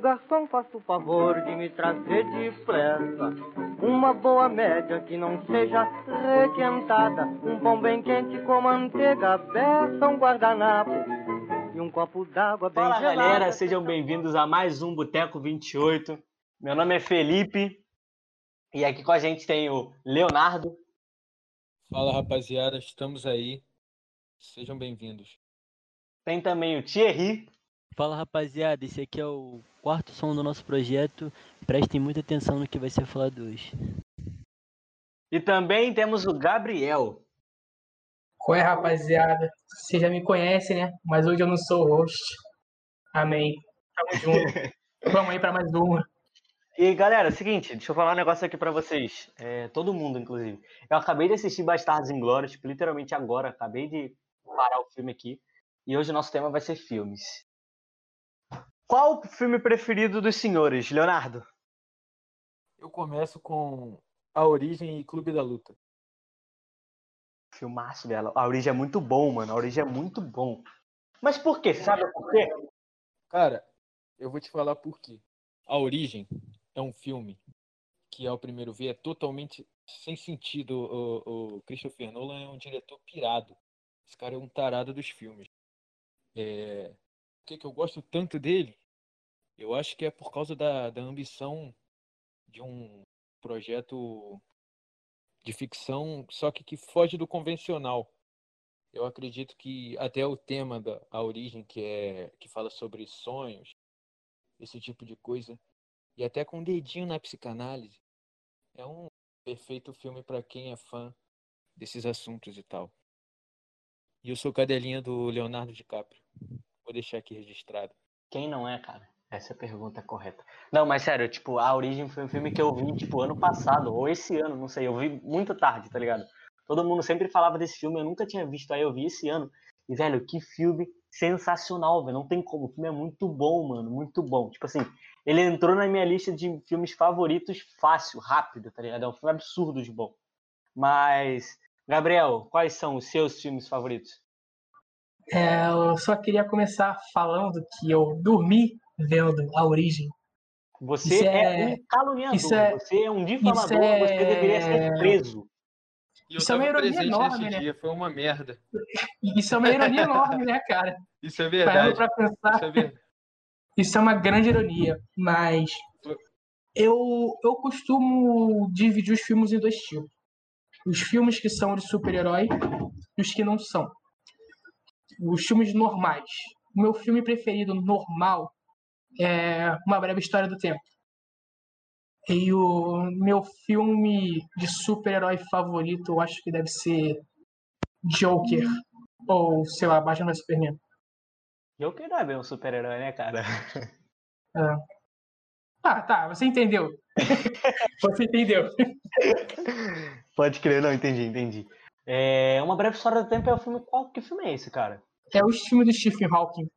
garçom, faça o favor de me trazer depressa uma boa média que não seja requentada, um pão bem quente com manteiga, beça, um guardanapo e um copo d'água bem Fala gelada. galera, sejam bem-vindos a mais um Boteco 28. Meu nome é Felipe e aqui com a gente tem o Leonardo. Fala rapaziada, estamos aí. Sejam bem-vindos. Tem também o Thierry. Fala rapaziada, esse aqui é o quarto som do nosso projeto. Prestem muita atenção no que vai ser falado hoje. E também temos o Gabriel. Qual é, rapaziada? Vocês já me conhecem, né? Mas hoje eu não sou host. Amém. Tamo junto. Vamos aí pra mais uma. E galera, é o seguinte, deixa eu falar um negócio aqui pra vocês. É, todo mundo, inclusive. Eu acabei de assistir Bastardos Inglórios, tipo, literalmente agora. Acabei de parar o filme aqui. E hoje o nosso tema vai ser filmes. Qual o filme preferido dos senhores, Leonardo? Eu começo com A Origem e Clube da Luta. Filmaço dela. A Origem é muito bom, mano. A Origem é muito bom. Mas por quê? Sabe por quê? Cara, eu vou te falar por quê. A Origem é um filme que, ao primeiro ver, é totalmente sem sentido. O, o Christopher Nolan é um diretor pirado. Esse cara é um tarado dos filmes. É... Por que, que eu gosto tanto dele? Eu acho que é por causa da, da ambição de um projeto de ficção, só que que foge do convencional. Eu acredito que até o tema da a origem, que é que fala sobre sonhos, esse tipo de coisa, e até com um dedinho na psicanálise, é um perfeito filme para quem é fã desses assuntos e tal. E eu sou cadelinha do Leonardo DiCaprio. Vou deixar aqui registrado. Quem não é, cara? Essa é a pergunta correta. Não, mas sério, tipo, A Origem foi um filme que eu vi, tipo, ano passado, ou esse ano, não sei, eu vi muito tarde, tá ligado? Todo mundo sempre falava desse filme, eu nunca tinha visto, aí eu vi esse ano. E, velho, que filme sensacional, velho. Não tem como. O filme é muito bom, mano. Muito bom. Tipo assim, ele entrou na minha lista de filmes favoritos fácil, rápido, tá ligado? É um filme absurdo de bom. Mas, Gabriel, quais são os seus filmes favoritos? É, eu só queria começar falando que eu dormi vendo A Origem. Você é... é- um caluniador, isso é- você é um difamador, isso é- você deveria ser preso. E Isso é uma ironia enorme, né? dia, foi uma merda. Isso é uma ironia enorme, né, cara? Isso é verdade. pra pensar, Isso é verdade. isso é uma grande ironia. Mas eu, eu costumo dividir os filmes em dois tipos. Os filmes que são de super-herói e os que não são. Os filmes normais. O meu filme preferido normal é Uma Breve História do Tempo. E o meu filme de super-herói favorito, eu acho que deve ser Joker. Ou, sei lá, Batman vs Superman. Joker não é bem um super-herói, né, cara? Ah, tá, você entendeu. você entendeu. Pode crer, não, entendi, entendi. É, Uma Breve História do Tempo é o filme. Qual que filme é esse, cara? É o filme do Stephen Hawking.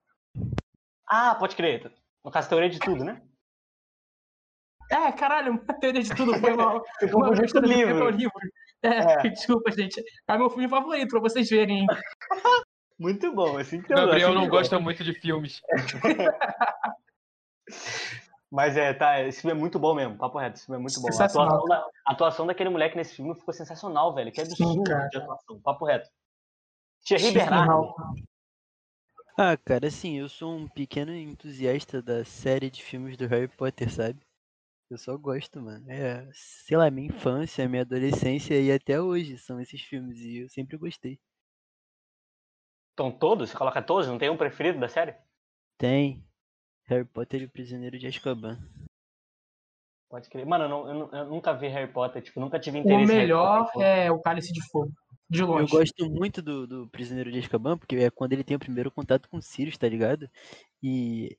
Ah, pode crer. No caso, teoria de tudo, né? É, caralho, uma teoria de tudo foi mal. Eu confundi com o livro. É o livro. É, desculpa, gente. É meu filme favorito, pra vocês verem. hein? Muito bom, assim que Gabriel não eu gosta muito de filmes. Mas é, tá, esse filme é muito bom mesmo, papo reto, esse filme é muito bom. A atuação, da, a atuação daquele moleque nesse filme ficou sensacional, velho. Que absurdo cara. de atuação, papo reto. Thierry. Hawking. Ah, cara, assim, eu sou um pequeno entusiasta da série de filmes do Harry Potter, sabe? Eu só gosto, mano. É, sei lá, minha infância, minha adolescência e até hoje são esses filmes e eu sempre gostei. Estão todos? Você coloca todos? Não tem um preferido da série? Tem Harry Potter e o Prisioneiro de Azkaban. Pode crer. Mano, eu, não- eu nunca vi Harry Potter, tipo, nunca tive O interesse em Harry melhor Potter. é o Cálice de Fogo. De Eu longe. gosto muito do, do Prisioneiro de Azkaban, porque é quando ele tem o primeiro contato com o Sirius, tá ligado? E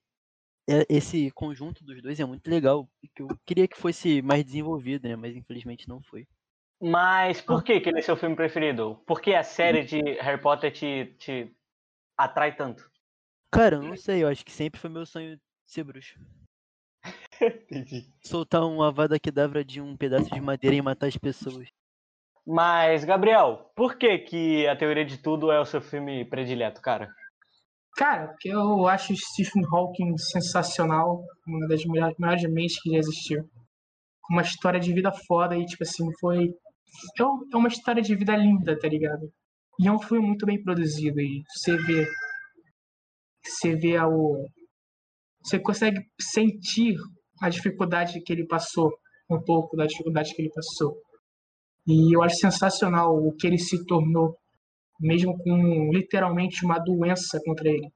é- esse conjunto dos dois é muito legal. que Eu queria que fosse mais desenvolvido, né? Mas infelizmente não foi. Mas por que, que ele é seu filme preferido? Por que a série de Harry Potter te, te atrai tanto? Cara, eu não sei, eu acho que sempre foi meu sonho ser bruxo. Entendi. Soltar um avada kedavra de um pedaço de madeira e matar as pessoas. Mas, Gabriel, por que, que a teoria de tudo é o seu filme predileto, cara? Cara, porque eu acho Stephen Hawking sensacional, uma das maiores mentes que já existiu. Uma história de vida foda e, tipo assim, foi. É é uma história de vida linda, tá ligado? E é um filme muito bem produzido e você vê. Você vê o. Você consegue sentir a dificuldade que ele passou, um pouco da dificuldade que ele passou. E eu acho sensacional o que ele se tornou mesmo com literalmente uma doença contra ele.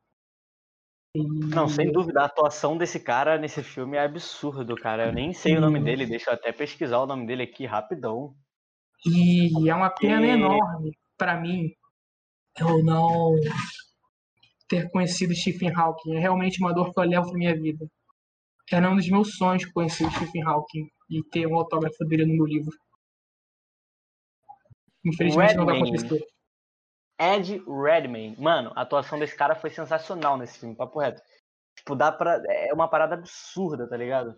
E- Não, sem dúvida, a atuação desse cara nesse filme é absurdo, cara. Eu nem sei o nome dele, deixa eu até pesquisar o nome dele aqui rapidão. E é uma pena E- enorme para mim eu não ter conhecido Stephen Hawking. É realmente uma dor que eu levo pra minha vida. Era um dos meus sonhos conhecer o Stephen Hawking e ter um autógrafo dele no meu livro. Infelizmente não vai Redmayne. acontecer. Ed Redmayne. Mano, a atuação desse cara foi sensacional nesse filme, papo reto. Tipo, dá pra. É uma parada absurda, tá ligado?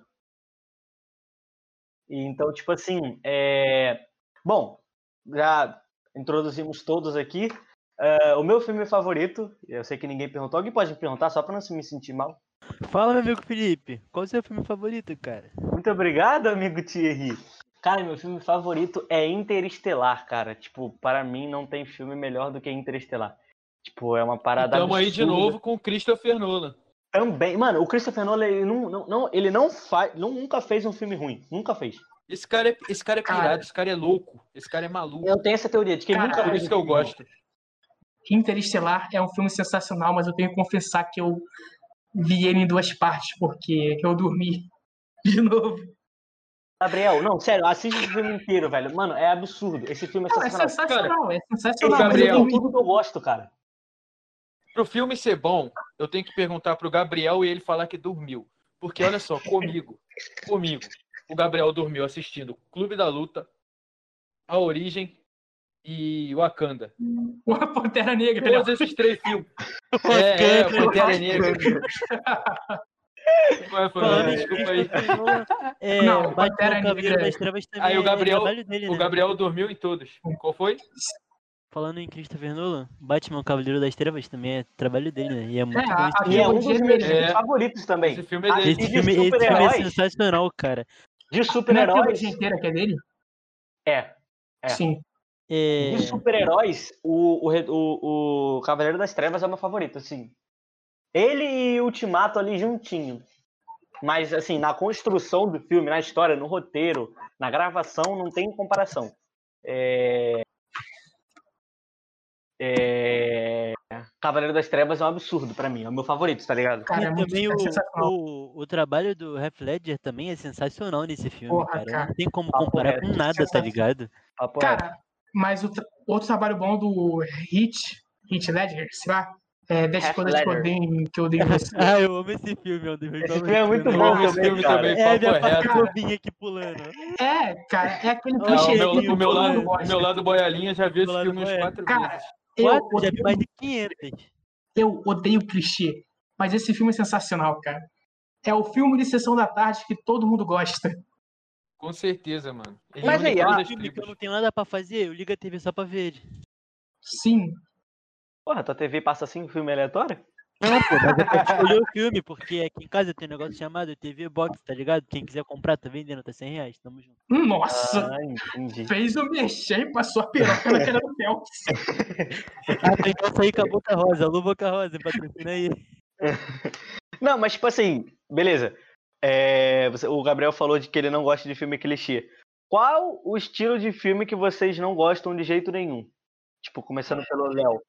E então, tipo assim, é. Bom, já introduzimos todos aqui. É, o meu filme favorito, eu sei que ninguém perguntou, alguém pode me perguntar só pra não se me sentir mal? Fala, meu amigo Felipe, qual o seu filme favorito, cara? Muito obrigado, amigo Thierry. Cara, meu filme favorito é Interestelar, cara. Tipo, para mim não tem filme melhor do que Interestelar. Tipo, é uma parada Estamos aí de novo com o Christopher Nolan. Também, mano, o Christopher Nolan, ele não, não, não- ele não faz, não, nunca fez um filme ruim, nunca fez. Esse cara é, esse cara é Cara. pirado, esse cara é louco, esse cara é maluco. Eu tenho essa teoria de que ele nunca Por fez isso que eu gosto. Interestelar é um filme sensacional, mas eu tenho que confessar que eu vi ele em duas partes, porque eu dormi de novo. Gabriel, não, sério, assiste esse filme inteiro, velho. Mano, é absurdo. Esse filme é Não, é sensacional. sensacional, é sensacional. mas eu Gabriel, Tem dormi. tudo que eu gosto, cara. Pro filme ser bom, eu tenho que perguntar pro Gabriel e ele falar que dormiu. Porque olha só, comigo, comigo, o Gabriel dormiu assistindo Clube da Luta, A Origem e Wakanda. O Pantera Negra. Todos esses três filmes. É, é, o Pantera Negra. Vai, Falando Fernando, em desculpa aí. É, Não, Batman Cavaleiro das Trevas também Aí o é Gabriel- trabalho dele, O né? Gabriel dormiu em todos. Qual foi? Falando em Christopher Nolan, Batman Cavaleiro das Trevas também é trabalho dele, né? E é muito É, bom a- esse a E é um dos meus É. favoritos também. Esse filme é dele. Esse de filme, esse filme é sensacional, cara. De é a super-heróis. trilogia inteira que é dele? É. É. Sim. É... De super-heróis, o, o, o, o Cavaleiro das Trevas é o meu favorito, assim. Ele e Ultimato ali juntinho. Mas, assim, na construção do filme, na história, no roteiro, na gravação, não tem comparação. É... É... Cavaleiro das Trevas é um absurdo pra mim, é o meu favorito, tá ligado? Cara, é e também o, o, o trabalho do Heath Ledger também é sensacional nesse filme, Porra, cara. cara. Não tem como Papo comparar com nada, tá ligado? Papo. Cara, mas o tra- outro trabalho bom do Hit, Hit Ledger, sei lá, é 10 Heath coisas que eu odeio, que eu odeio em você. Ah, eu amo esse filme, é dos meus Esse filme é muito bom Eu amo esse filme cara. também, É, minha parte bobinha aqui pulando. É, cara, é aquele Não, Não, o clichê meu, meu lado, meu lado boiolinha já viu esse filme uns boiolinha. quatro Cara, vezes. Eu Quatro, já vi odeio, mais de 500. eu odeio clichê, mas esse filme é sensacional, cara. É o filme de sessão da tarde que todo mundo gosta. Com certeza, mano. Ele Mas aí, ah, filme que eu não tenho nada pra fazer, eu ligo a TV só pra ver ele. Sim. Porra, tua TV passa assim um filme aleatório? Não, pô, mas eu tenho que escolher o filme, porque aqui em casa tem um negócio chamado TV Box, tá ligado? Quem quiser comprar, tá vendendo, tá 100 reais, tamo junto. Nossa, Ah, entendi. fez o mexer e passou a piroca na cara do Phelps. Ah, tem que sair com a Boca Rosa, alô Boca Rosa, patrocina aí. Não, mas tipo assim, beleza. É, você- o Gabriel falou de que ele não gosta de filme clichê. Qual o estilo de filme que vocês não gostam de jeito nenhum? Tipo, começando pelo Léo.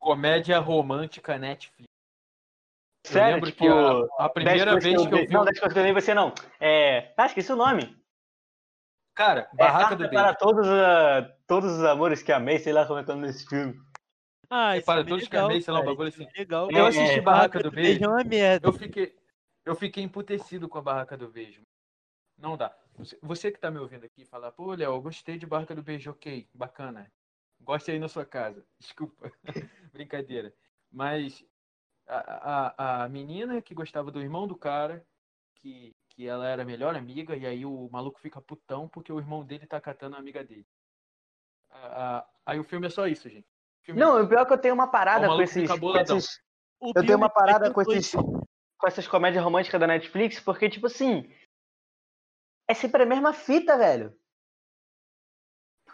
Comédia romântica Netflix. Eu Sério, lembro tipo, que a, a primeira 10 coisas vez que eu vi. Não, 10 coisas que eu odeio você não. É. Ah, esqueci o nome. Cara, É Barraca Carta do para Beijo. todos, ah, todos os amores que amei, sei lá como é que é desse filme. Ah, É esse para é todos que legal, amei, sei lá, um bagulho esse assim. é legal. Eu assisti É, Barraca do Beijo. é uma merda. Eu fiquei, eu fiquei emputecido com a Barraca do Beijo. Não dá. Você- Você que tá me ouvindo aqui falar, pô, Léo, eu gostei de Barraca do Beijo, ok, bacana. Goste aí na sua casa. Desculpa. Brincadeira. Mas a, a, a menina que gostava do irmão do cara, que, que ela era a melhor amiga, e aí o maluco fica putão porque o irmão dele tá catando a amiga dele. A- aí o filme é só isso, gente. O filme é Não, o pior é que eu tenho uma parada com esses, com esses, Eu tenho uma parada com esses, com essas comédias românticas da Netflix, porque, tipo assim. É sempre a mesma fita, velho.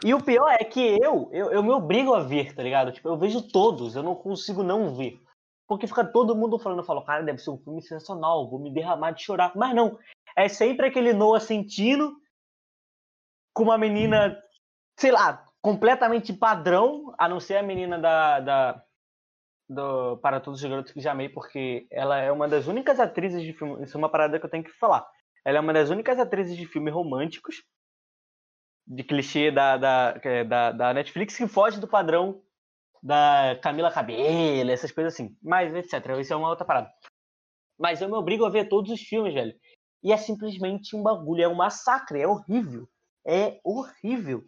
E o pior é que eu, eu, eu me obrigo a ver, tá ligado? Tipo, eu vejo todos, eu não consigo não ver. Porque fica todo mundo falando, eu falo, cara, deve ser um filme sensacional, vou me derramar de chorar. Mas não. É sempre aquele Noah sentindo com uma menina, sei lá, completamente padrão, a não ser a menina da, da do Para Todos os Garotos que Já Amei, porque ela é uma das únicas atrizes de filme. Isso é uma parada que eu tenho que falar. Ela é uma das únicas atrizes de filmes românticos, de clichê da, da, é da, da Netflix, que foge do padrão da Camila Cabello, essas coisas assim. Mas, etc. Isso é uma outra parada. Mas eu me obrigo a ver todos os filmes, velho. E é simplesmente um bagulho, é um massacre, é horrível. É horrível.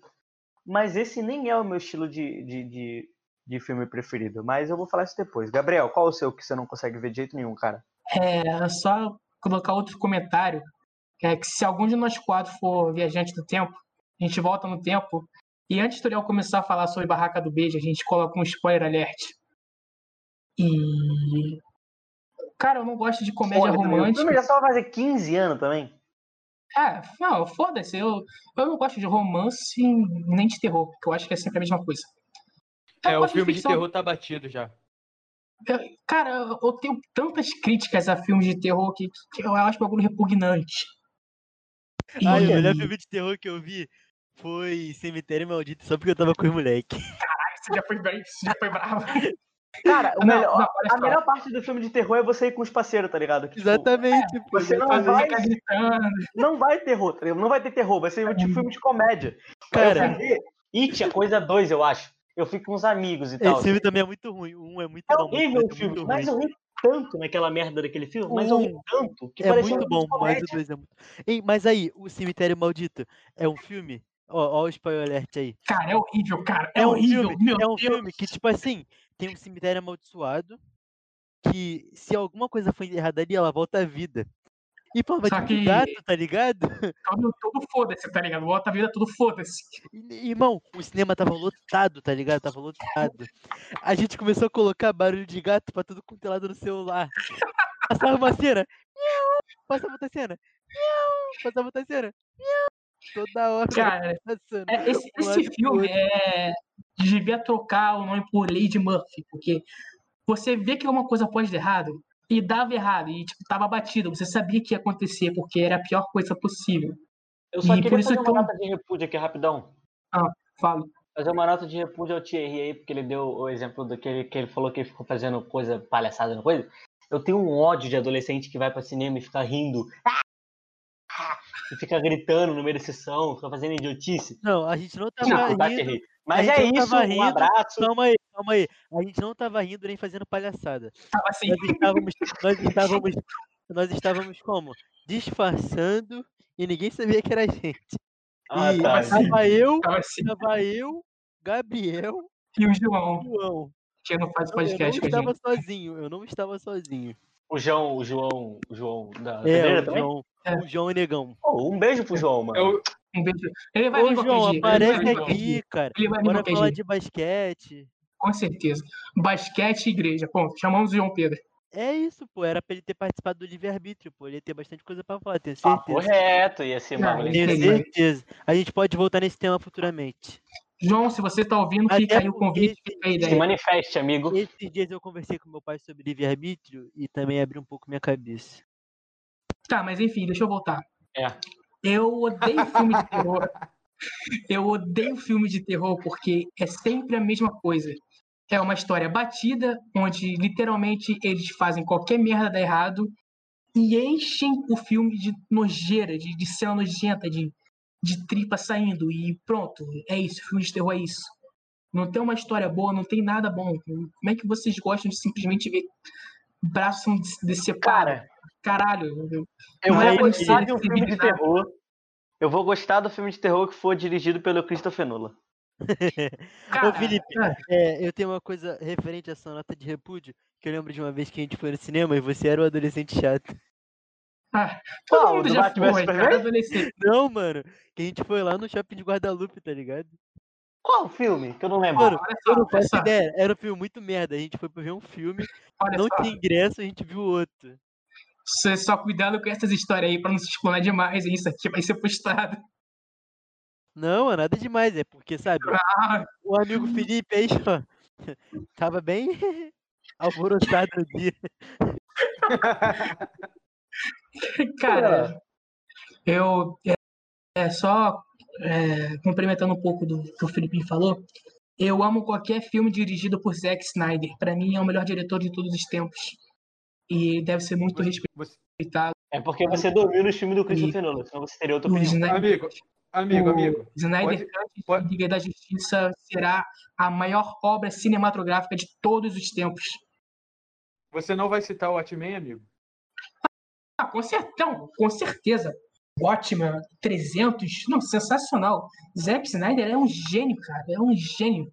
Mas esse nem é o meu estilo de, de, de, de filme preferido. Mas eu vou falar isso depois. Gabriel, qual o seu que você não consegue ver de jeito nenhum, cara? É só colocar outro comentário. É que se algum de nós quatro for viajante do tempo, a gente volta no tempo. E antes do tutorial começar a falar sobre Barraca do Beijo, a gente coloca um spoiler alert. E. Cara, eu não gosto de comédia. O romântica. filme já só vai fazer 15 anos também. É, não, foda-se. Eu, eu não gosto de romance nem de terror, porque eu acho que é sempre a mesma coisa. Eu É, o filme de ficção. terror tá batido já. Cara, eu- tenho tantas críticas a filmes de terror que, que eu acho o bagulho repugnante. E- Ai, o melhor filme de terror que eu vi foi Cemitério Maldito, só porque eu tava com os moleque. Você já foi bem, você já foi bravo. Cara, o Não, melhor- não, a só. melhor parte do filme de terror é você ir com os parceiros, tá ligado? Que, tipo, Exatamente, pô. você não vai- não vai terror, tá ligado? Não vai ter terror, vai ser tipo filme de comédia. Cara, It, a coisa 2, eu acho. Eu fico com uns amigos e tal. esse filme também é muito ruim. Um é muito É bom, horrível mas o é filme, muito mas ruim. eu ri tanto naquela merda daquele filme, mas Um eu ri tanto que É muito um bom, mas o dois é muito. Ei, mas aí, o Cemitério Maldito é um filme? Ó, ó o spoiler alert aí. Cara, é horrível, cara. É, É um horrível. filme, Meu é um Deus. filme que, tipo assim, tem um cemitério amaldiçoado que se alguma coisa for errada ali, ela volta à vida. E, pô, vai que- um gato, tá ligado? Todo, todo foda-se, tá ligado? Volta a vida, tudo foda-se. Irmão, o cinema tava lotado, tá ligado? Tava lotado. A gente começou a colocar barulho de gato pra tudo quanto é lado no celular. Passava uma cena, passava outra cena, passava outra cena. Toda hora Cara, passando. é, esse, um lado esse pro filme é. Devia trocar o nome por Lady Murphy, porque você vê que alguma coisa pode dar errado e dava errado, e tipo, tava batido. Você sabia que ia acontecer, porque era a pior coisa possível. Eu só E queria por isso fazer que uma eu- nota de repúdio aqui rapidão. Falo. Fazer uma nota de repúdio ao Thierry aí, porque ele deu o exemplo do que ele, que ele falou que ele ficou fazendo coisa palhaçada no coisa. Eu tenho um ódio de adolescente que vai pra cinema e fica rindo. E fica gritando no meio da sessão, fica fazendo idiotice. Não, a gente não tava tá, rindo. Mas é não isso, um rindo, abraço. Calma aí, calma aí. A gente não tava rindo nem fazendo palhaçada. Tava assim. Nós estávamos, nós estávamos, nós estávamos como? Disfarçando e ninguém sabia que era a gente. Ah, e tá. tava eu, Tava assim. tava eu, Gabriel E o João, João. que não faz Eu não podcast com a estava gente. sozinho, eu não estava sozinho. O João, o João, o João da É, o? João, É. o João e Negão. Pô, um beijo pro João, mano. Eu, Um beijo. Ele vai Ô João, dia. vai aparece dia. aqui, cara. Ele vai Bora falar dia. de basquete. Com certeza. Basquete e igreja. Ponto. Chamamos o João Pedro. É isso, pô. Era pra ele ter participado do livre-arbítrio, pô. Ele ia ter bastante coisa pra falar, tenho certeza. reto, ia ser um ele- Tenho certeza. A gente pode voltar nesse tema futuramente. João, se você tá ouvindo, Até fica aí o convite, fica aí Se manifeste, amigo. Esses dias eu conversei com meu pai sobre livre-arbítrio e também abri um pouco minha cabeça. Tá, mas enfim, deixa eu voltar. É. Eu odeio filme de terror. Eu odeio filme de terror porque é sempre a mesma coisa. É uma história batida, onde literalmente eles fazem qualquer merda dar errado e enchem o filme de nojeira, de, de cena nojenta, de, de tripa saindo. E pronto, é isso. Filme de terror é isso. Não tem uma história boa, não tem nada bom. Como é que vocês gostam de simplesmente ver braços sendo des- decepados? Cara, Caralho. eu- eu Não vou é gostar de um filme de terror. Eu vou gostar do filme de terror que for dirigido pelo Christopher Nolan. Ô, Felipe, é. eu tenho uma coisa referente a essa nota de repúdio, que eu lembro de uma vez que a gente foi no cinema e você era o adolescente chato. Ah, todo Qual? mundo Do já foi, Superman? cara, adolescente. Não, mano, que a gente foi lá no shopping de Guadalupe, tá ligado? Qual filme? Que eu não lembro. Mano, eu não faço ideia. Era um filme muito merda. A gente foi pra ver um filme, olha não só. tinha ingresso, a gente viu outro. Você só cuidado com essas histórias aí pra não se explanar demais, hein? Isso aqui vai ser postado. Não, é nada demais, é porque, sabe, Ah, o amigo Felipe aí, ó, tava bem alvoroçado no dia. cara, eu é, é só é, complementando um pouco do que o Felipe falou. Eu amo qualquer filme dirigido por Zack Snyder. Pra mim é o melhor diretor de todos os tempos. E deve ser muito Você- respeitado. É porque você dormiu no filme do Christopher Nolan, senão você teria outra O opinião. Snyder, Amigo, amigo, o amigo. Snyder pode- Cut pode- de Liga da Justiça será a maior obra cinematográfica de todos os tempos. Você não vai citar o Watchmen, amigo? Ah, com, cer não, com certeza. Watchmen 300, não, sensacional. Zack Snyder é um gênio, cara. É um gênio.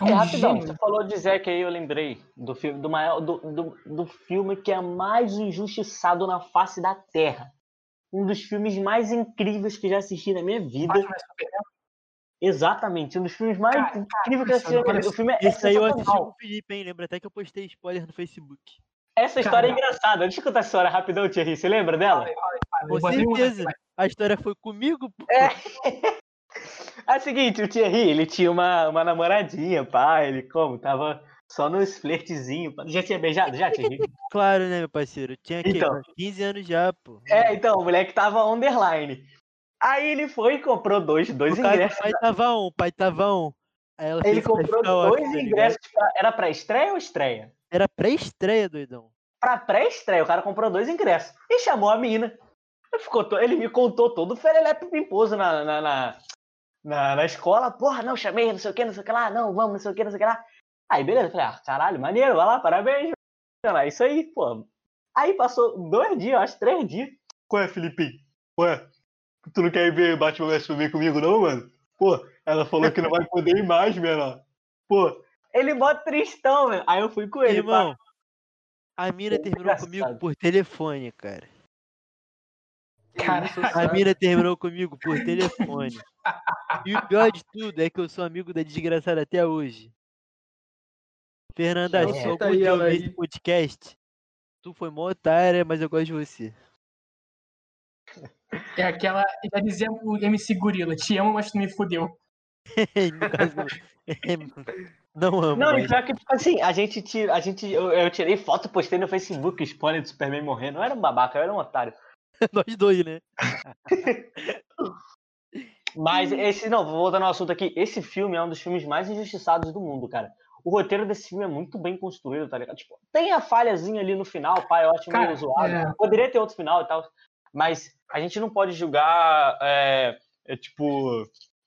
É um É, rapidão, gênio. você falou de Zack aí, eu lembrei do filme, do, maior, do, do, do filme que é mais injustiçado na face da Terra. Um dos filmes mais incríveis que já assisti na minha vida. Batman. Exatamente, um dos filmes mais Cara, incríveis que eu assisti na minha vida. O filme é Esse aí eu assisti com o Felipe, hein? Lembra até que eu postei spoiler no Facebook. Essa história é engraçada. Deixa eu contar essa história rapidão, Thierry. Você lembra dela? Com um- certeza. A história foi comigo, pô. É o seguinte, o Thierry, ele tinha uma, uma namoradinha, pá, ele como? Tava só nos flertezinhos. pá. Já tinha beijado? Já, Thierry? Claro, né, meu parceiro? Tinha aqui, Então. 15 anos já, pô. É, então, o moleque tava underline. Aí ele foi e comprou dois, dois caso, ingressos. o pai tava o pai tava ela Ele comprou dois tá ingressos. Pra... Era pra estreia ou estreia? Era pré-estreia, doidão. Pra pré-estreia, o cara comprou dois ingressos. E chamou a. Ele, ficou to- ele me contou todo o ferelepe pimposo na, na, na, na, na escola. Porra, não, chamei, não sei o que, não sei o que lá. Não, vamos, não sei o que, não sei o que lá. Aí, beleza. Falei, ah, caralho, maneiro, vai lá, parabéns. É isso aí, pô. Aí passou dois dias, acho, três dias. Ué, Felipe? Ué, tu não quer ver Batman vs comigo, não, mano? Pô, ela falou que não vai poder ir mais, menor. Pô, ele bota tristão, velho. Aí eu fui com ele, pá. Irmão, a mina É terminou engraçado. comigo por telefone, cara. Cara, Isso, A mina terminou comigo por telefone. E o pior de tudo é que eu sou amigo da desgraçada até hoje. Fernanda, Então se algum dia ouvir aí. esse podcast, tu foi mó otária, mas eu gosto de você. é aquela. Já dizia o MC Gorila: Te amo, mas tu me fudeu. não amo, Não, e mas... pior que, tipo assim, a gente tira, a gente, eu, eu tirei foto, postei no Facebook, spoiler do Superman morrendo. Eu era um babaca, eu era um otário. nós dois, né? Mas esse, não, vou voltar no assunto aqui. Esse filme é um dos filmes mais injustiçados do mundo, cara. O roteiro desse filme é muito bem construído, tá ligado? Tipo, tem a falhazinha ali no final, pai, eu acho Cara, meio zoado. é. Poderia ter outro final e tal. Mas a gente não pode julgar, é, é, tipo,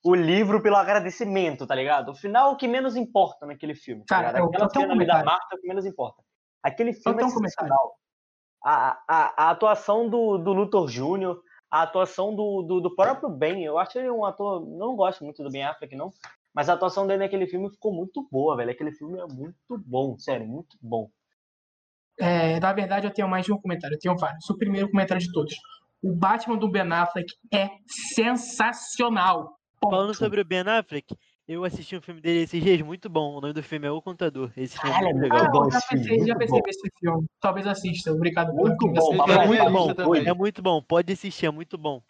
o livro pelo agradecimento, tá ligado? O final é o que menos importa naquele filme, tá Cara, eu- Aquela eu um cena ali da. Marta é o que menos importa. Aquele filme tenho é um sensacional. A, a, a atuação do, do Luthor Jr., a atuação do, do, do próprio Ben, eu acho ele um ator, não gosto muito do Ben Affleck, não, mas a atuação dele naquele filme ficou muito boa, velho. Aquele filme é muito bom, sério, muito bom. É, na verdade, eu tenho mais de um comentário, eu tenho vários. O primeiro comentário de todos. O Batman do Ben Affleck é sensacional. Falando sobre o Ben Affleck, eu assisti um filme dele esses dias, muito bom. O nome do filme é O Contador. Esse filme é muito é legal. Ah, bom eu já esse filme, pensei, já bom. nesse filme. Talvez assista. Obrigado Muito bom. É muito bom, também. é muito bom. Pode assistir, é muito bom.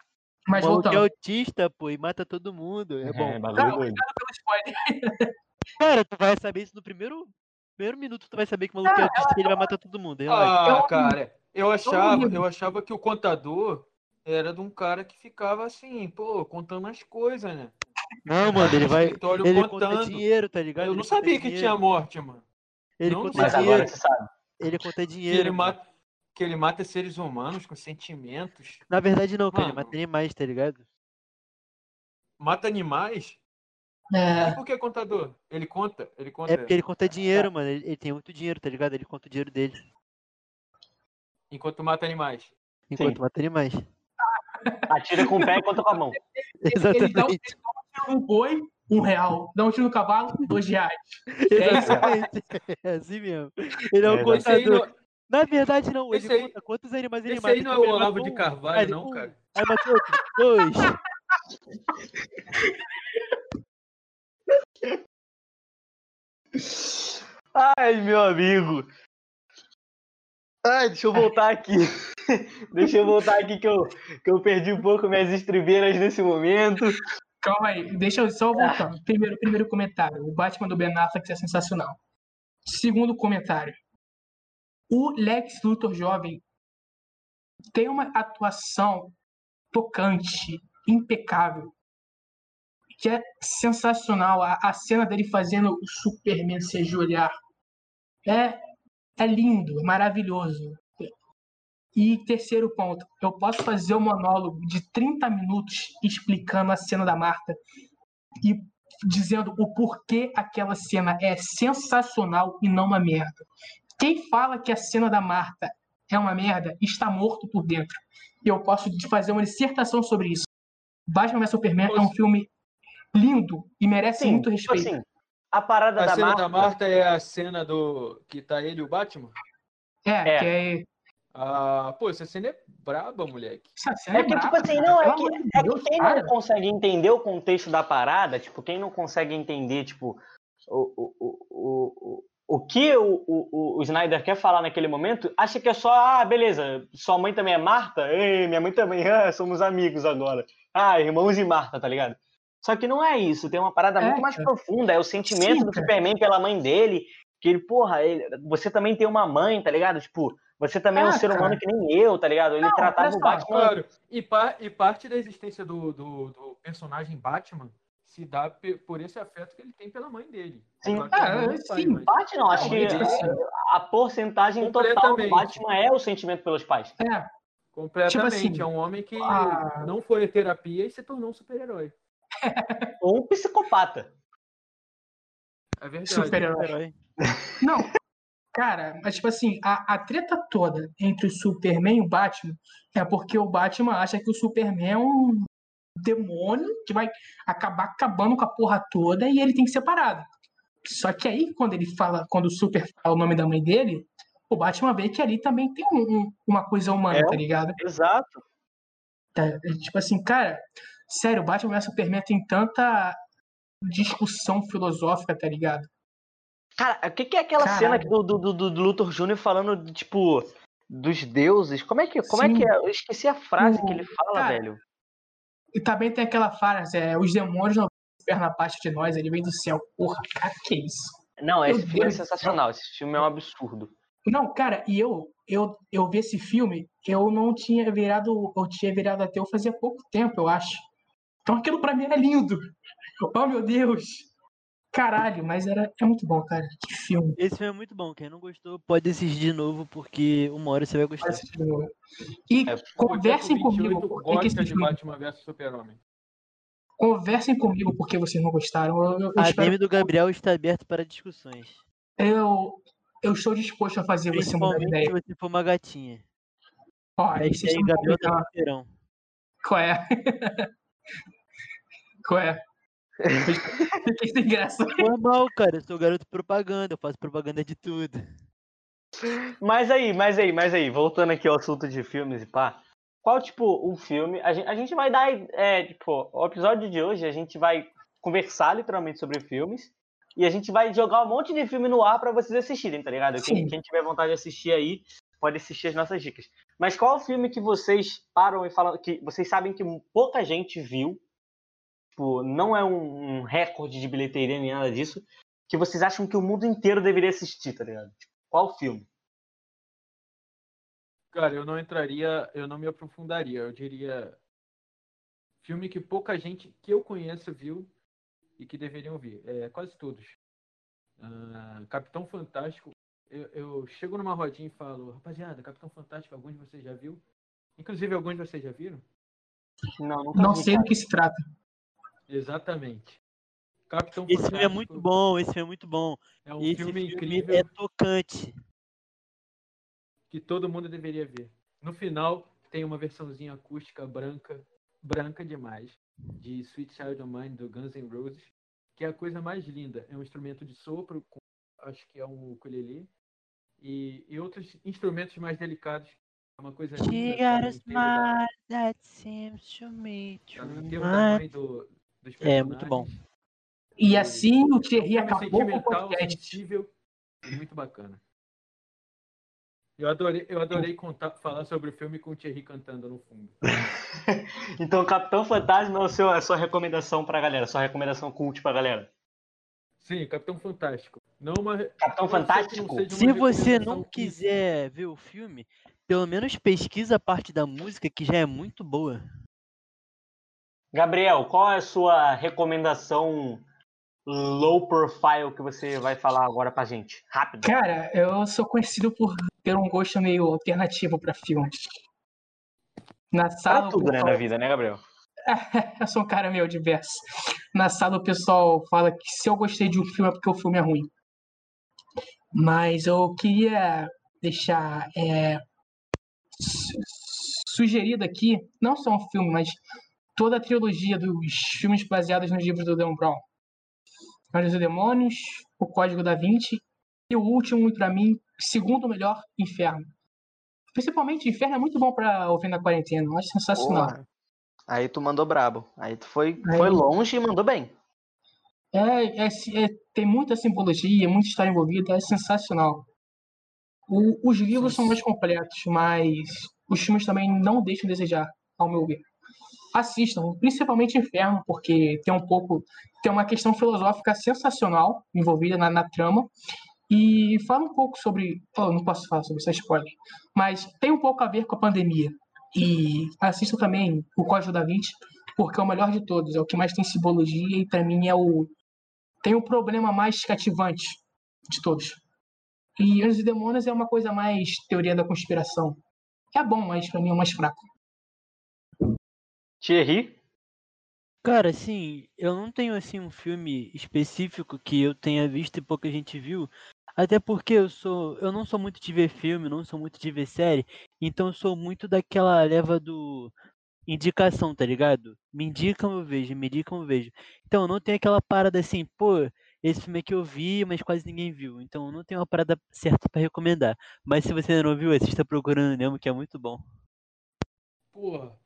Mas o é autista, pô, e mata todo mundo. É bom. É, bagulho Não, obrigado pelo spoiler. Cara, tu vai saber isso no primeiro, primeiro minuto, tu vai saber que o maluco é autista e ele vai matar todo mundo. Relaxa. Ah, Eu- cara, eu achava, eu achava que o contador era de um cara que ficava assim, pô, contando as coisas, né? Não, mano, ele vai. Ele conta contando. dinheiro, tá ligado? Eu Ele não sabia que dinheiro. tinha morte, mano. Ele não, conta dinheiro. agora você sabe. Ele conta Que dinheiro. ele, mano. mata, que ele mata seres humanos com sentimentos. Na verdade, não, cara. Ele mata animais, tá ligado? Mata animais? É, E por que contador? Ele conta, ele conta. É porque ele conta dinheiro, mano. Ele, ele tem muito dinheiro, tá ligado? Ele conta o dinheiro dele. Enquanto mata animais. Enquanto mata animais. Atira com o pé e conta com a mão. ele, ele dá um, ele Exatamente. dá um tiro no boi, um real. Dá um tiro no cavalo, dois reais. É. Exatamente. É assim mesmo. Ele é É, um Esse aí contador. não, Na verdade, não. Ele Esse aí- conta quantos animais ele esse mata. aí não é o Olavo de Carvalho, aí não, um, cara. Aí matou outro. Dois. Ai, meu amigo. Ai, deixa eu voltar aqui. deixa eu voltar aqui que eu, que eu perdi um pouco minhas estribeiras nesse momento. Calma aí, deixa eu só voltar. Primeiro, primeiro comentário. O Batman do Ben Affleck é sensacional. Segundo comentário. O Lex Luthor jovem tem uma atuação tocante, impecável, que é sensacional. A, a cena dele fazendo o Superman se ajoelhar é, é lindo, maravilhoso. E terceiro ponto, eu posso fazer um monólogo de 30 minutos explicando a cena da Marta e dizendo o porquê aquela cena é sensacional e não uma merda. Quem fala que a cena da Marta é uma merda está morto por dentro. E eu posso fazer uma dissertação sobre isso. Batman vs Superman é um filme lindo e merece Sim, muito tipo respeito. assim, a parada A da cena Marta. da Marta é a cena do que tá ele e o Batman? é, é. que é. Ah, pô, essa cena é braba, moleque. Essa cena É que, tipo braba, assim, cara. não, é que, é que quem não consegue entender o contexto da parada, tipo, quem não consegue entender, tipo, o, o, o, o, o que o, o, o Snyder quer falar naquele momento, acha que é só, ah, beleza, sua mãe também é Marta? Ei, minha mãe também, ah, somos amigos agora. Ah, irmãos e Marta, tá ligado? Só que não é isso, tem uma parada É, muito mais cara. profunda, é o sentimento Sim, do cara. Superman pela mãe dele, que ele, porra, ele- você também tem uma mãe, tá ligado? Tipo, você também é um Ah, ser cara. humano que nem eu, tá ligado? Ele Não, tratava o Batman Claro, e, pa- e parte da existência do, do, do personagem Batman se dá por esse afeto que ele tem pela mãe dele. Sim. Claro que é Ah, e pai, sim. mas- Bate não, acho que a porcentagem total do. Batman é o sentimento pelos pais. É, Completamente. Tipo assim, é um homem que a- não foi à terapia e se tornou um super-herói. Ou um psicopata. É verdade. super-herói. Herói. Não, cara, mas tipo assim, a, a treta toda entre o Superman e o Batman é porque o Batman acha que o Superman é um demônio que vai acabar acabando com a porra toda e ele tem que ser parado. Só que aí, quando ele fala, quando o Super fala o nome da mãe dele, o Batman vê que ali também tem um- um- uma coisa humana, É. tá ligado? Exato. Tá, Tipo assim, cara, sério, o Batman vs Superman tem tanta discussão filosófica, tá ligado? Cara, o que, que é aquela Caralho. cena do, do, do, do Luthor Jr. falando, tipo, dos deuses? Como é que, como é, que é? Eu esqueci a frase O- que ele fala, cara, velho. E também tem aquela frase, é, os demônios não vêm na parte de nós, ele vem do céu. Porra, cara, que isso? Não, Meu esse filme é Deus do céu. sensacional. Esse filme é um absurdo. Não, cara, e eu, eu, eu vi esse filme, eu não tinha virado, eu tinha virado ateu fazia pouco tempo, eu acho. Então aquilo pra mim era lindo. Oh, meu Deus. Caralho, mas era, é muito bom, cara. Que filme. Esse filme é muito bom. Quem não gostou pode assistir de novo, porque uma hora você vai gostar. Assiste de novo. E É, conversem O Teco 28 comigo por que esse de filme. Batman vs Super-Homem. Conversem comigo porque vocês não gostaram. Eu, eu, eu A espero- DM do Gabriel está aberto para discussões. eu, eu estou disposto a fazer você mudar de Principalmente se ideia. você for uma gatinha. Ó, aí vocês Hashtag estão Gabriel complicando. tá. Qual é? Qual é? Fiquei sem graça. Normal, cara. Eu sou garoto propaganda. Eu faço propaganda de tudo. Mas aí, mas aí, mas aí, voltando aqui ao assunto de filmes e pá. Qual, tipo, um filme. A gente, a gente vai dar. É, tipo, o episódio de hoje a gente vai conversar literalmente sobre filmes. E a gente vai jogar um monte de filme no ar pra vocês assistirem, tá ligado? Quem, quem tiver vontade de assistir aí, pode assistir as nossas dicas. Mas qual o filme que vocês param e falam que vocês sabem que pouca gente viu? Tipo, não é um, um recorde de bilheteria nem nada disso. Que vocês acham que o mundo inteiro deveria assistir, tá ligado? Tipo, qual filme? Cara, eu não entraria, eu não me aprofundaria. Eu diria filme que pouca gente que eu conheço viu e que deveriam ver. É, quase todos. Ah, Capitão Fantástico. Eu, eu chego numa rodinha e falo, rapaziada, Capitão Fantástico, alguns de vocês já viu? Inclusive, alguns de vocês já viram? Não, nunca Não vi, sei do que se trata. Exatamente. Capitão Esse filme é Fantástico muito bom. Esse filme é muito bom. É um Esse filme filme incrível é tocante. que todo mundo deveria ver. No final, tem uma versãozinha acústica branca, branca demais, de Sweet Child of Mine, do Guns N' Roses, que é a coisa mais linda. É um instrumento de sopro, com, acho que é um ukulele, e, e outros instrumentos mais delicados. É uma coisa linda. She sabe? got a smile that seems to me to Em termos do É, muito bom. E assim o Thierry acabou com o podcast. sensível muito bacana. Eu adorei, eu adorei contar, falar sobre o filme com o Thierry cantando no fundo. Então, Capitão Fantasma é o seu, a sua recomendação pra galera, sua recomendação cult pra galera. Sim, Capitão Fantástico. Não uma, Capitão não Fantástico? uma Se você não quiser ver o filme, pelo menos pesquisa a parte da música que já é muito boa. Gabriel, qual é a sua recomendação low profile que você vai falar agora pra gente? Rápido. Cara, eu sou conhecido por ter um gosto meio alternativo pra filmes. Na Pra sala, o tudo, né, na vida, né, Gabriel? eu sou um cara meio diverso. Na sala o pessoal fala que se eu gostei de um filme é porque o filme é ruim. Mas eu queria deixar é, su- sugerido aqui, não só um filme, mas toda a trilogia dos filmes baseados nos livros do Dan Brown. Anjos e Demônios, O Código da Vinci e o último, para mim, segundo melhor, Inferno. Principalmente, Inferno é muito bom para ouvir na quarentena, eu acho sensacional. Porra. Aí tu mandou brabo. Aí tu foi, Aí- foi longe e mandou bem. É, é, é- tem muita simbologia, muita história envolvida, é sensacional. O- os livros são mais completos, mas os filmes também não deixam a desejar, ao meu ver. Assistam, principalmente Inferno, porque tem um pouco, tem uma questão filosófica sensacional envolvida na, na trama. E fala um pouco sobre. Oh, não posso falar sobre é spoiler. Mas tem um pouco a ver com a pandemia. E assistam também o Código da Vinci, porque é o melhor de todos, é o que mais tem simbologia e para mim é o tem o problema mais cativante de todos. E Anjos e Demônios é uma coisa mais teoria da conspiração. É bom, mas pra mim é mais fraco. Thierry? Cara, assim, eu não tenho assim um filme específico que eu tenha visto e pouca gente viu. Até porque eu sou, eu não sou muito de ver filme, não sou muito de ver série, então eu sou muito daquela leva do indicação, tá ligado? Me indicam, eu vejo, me indicam, eu vejo. Então eu não tenho aquela parada assim, pô, esse filme aqui eu vi, mas quase ninguém viu. Então eu não tenho uma parada certa pra recomendar. Mas se você ainda não viu, assista Procurando Nemo, que é muito bom. Porra,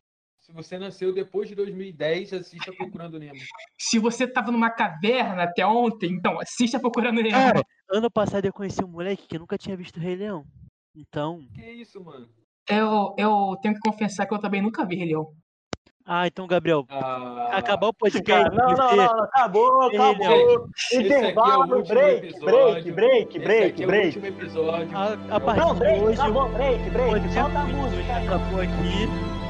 se você nasceu depois de 2010, assista Procurando Nemo. Se você tava numa caverna até ontem, então assista Procurando Nemo. Cara, ano passado eu conheci um moleque que nunca tinha visto Rei Leão. Então, Que isso, mano? Eu, eu tenho que confessar que eu também nunca vi Rei Leão. ah, então Gabriel, Ah, acabar o podcast não, não, você, não, acabou, acabou. é Intervalo, último break, episódio. break, break, break, é break. último episódio. a, a Não, partir Não, de break, hoje, acabou, break, break. Solta a 28 música. acabou aqui.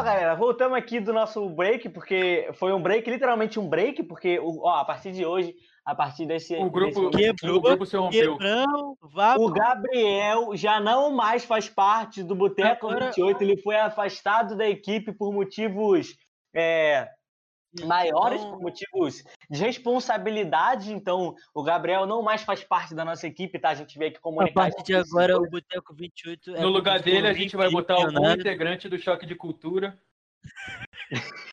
Ó, galera, voltamos aqui do nosso break, porque foi um break, literalmente um break, porque o- ó, a partir de hoje, a partir desse. O grupo, desse- Quebrou, o grupo se rompeu. Quebrão, O Gabriel já não mais faz parte do Boteco Agora- 28, ele foi afastado da equipe por motivos é, maiores, Então- por motivos de responsabilidade. Então, o Gabriel não mais faz parte da nossa equipe, tá? A gente veio aqui A comunicar. partir de agora, o Boteco 28 é No lugar dele, a gente vai botar um algum milionário. integrante do Choque de Cultura.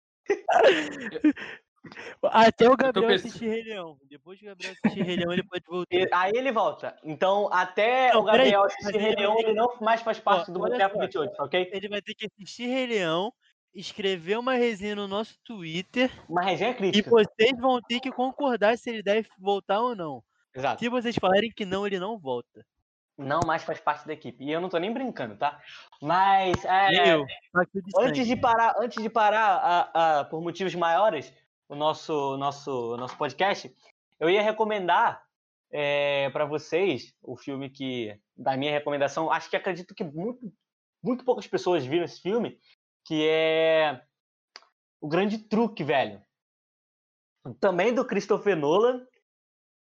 Até o Gabriel pensando- assistir Rei Leão. Depois que o Gabriel assistir Rei Leão, ele pode voltar. E- Aí ele volta. Então, até Não, o Gabriel assistir Rei Leão, ele não mais faz parte Ó, do Boteco só. 28, ok? Ele vai ter que assistir Rei Leão, escrever uma resenha no nosso Twitter Uma resenha e crítica. vocês vão ter que concordar se ele deve voltar ou não. Exato. Se vocês falarem que não, ele não volta. Não mais faz parte da equipe. E eu não tô nem brincando, tá? Mas, é, eu. Antes de parar, antes de parar a- a- por motivos maiores, o nosso, nosso, nosso podcast, eu ia recomendar é, para vocês o filme que, da minha recomendação, acho que acredito que muito, muito poucas pessoas viram esse filme, que é O Grande Truque, velho. Também do Christopher Nolan.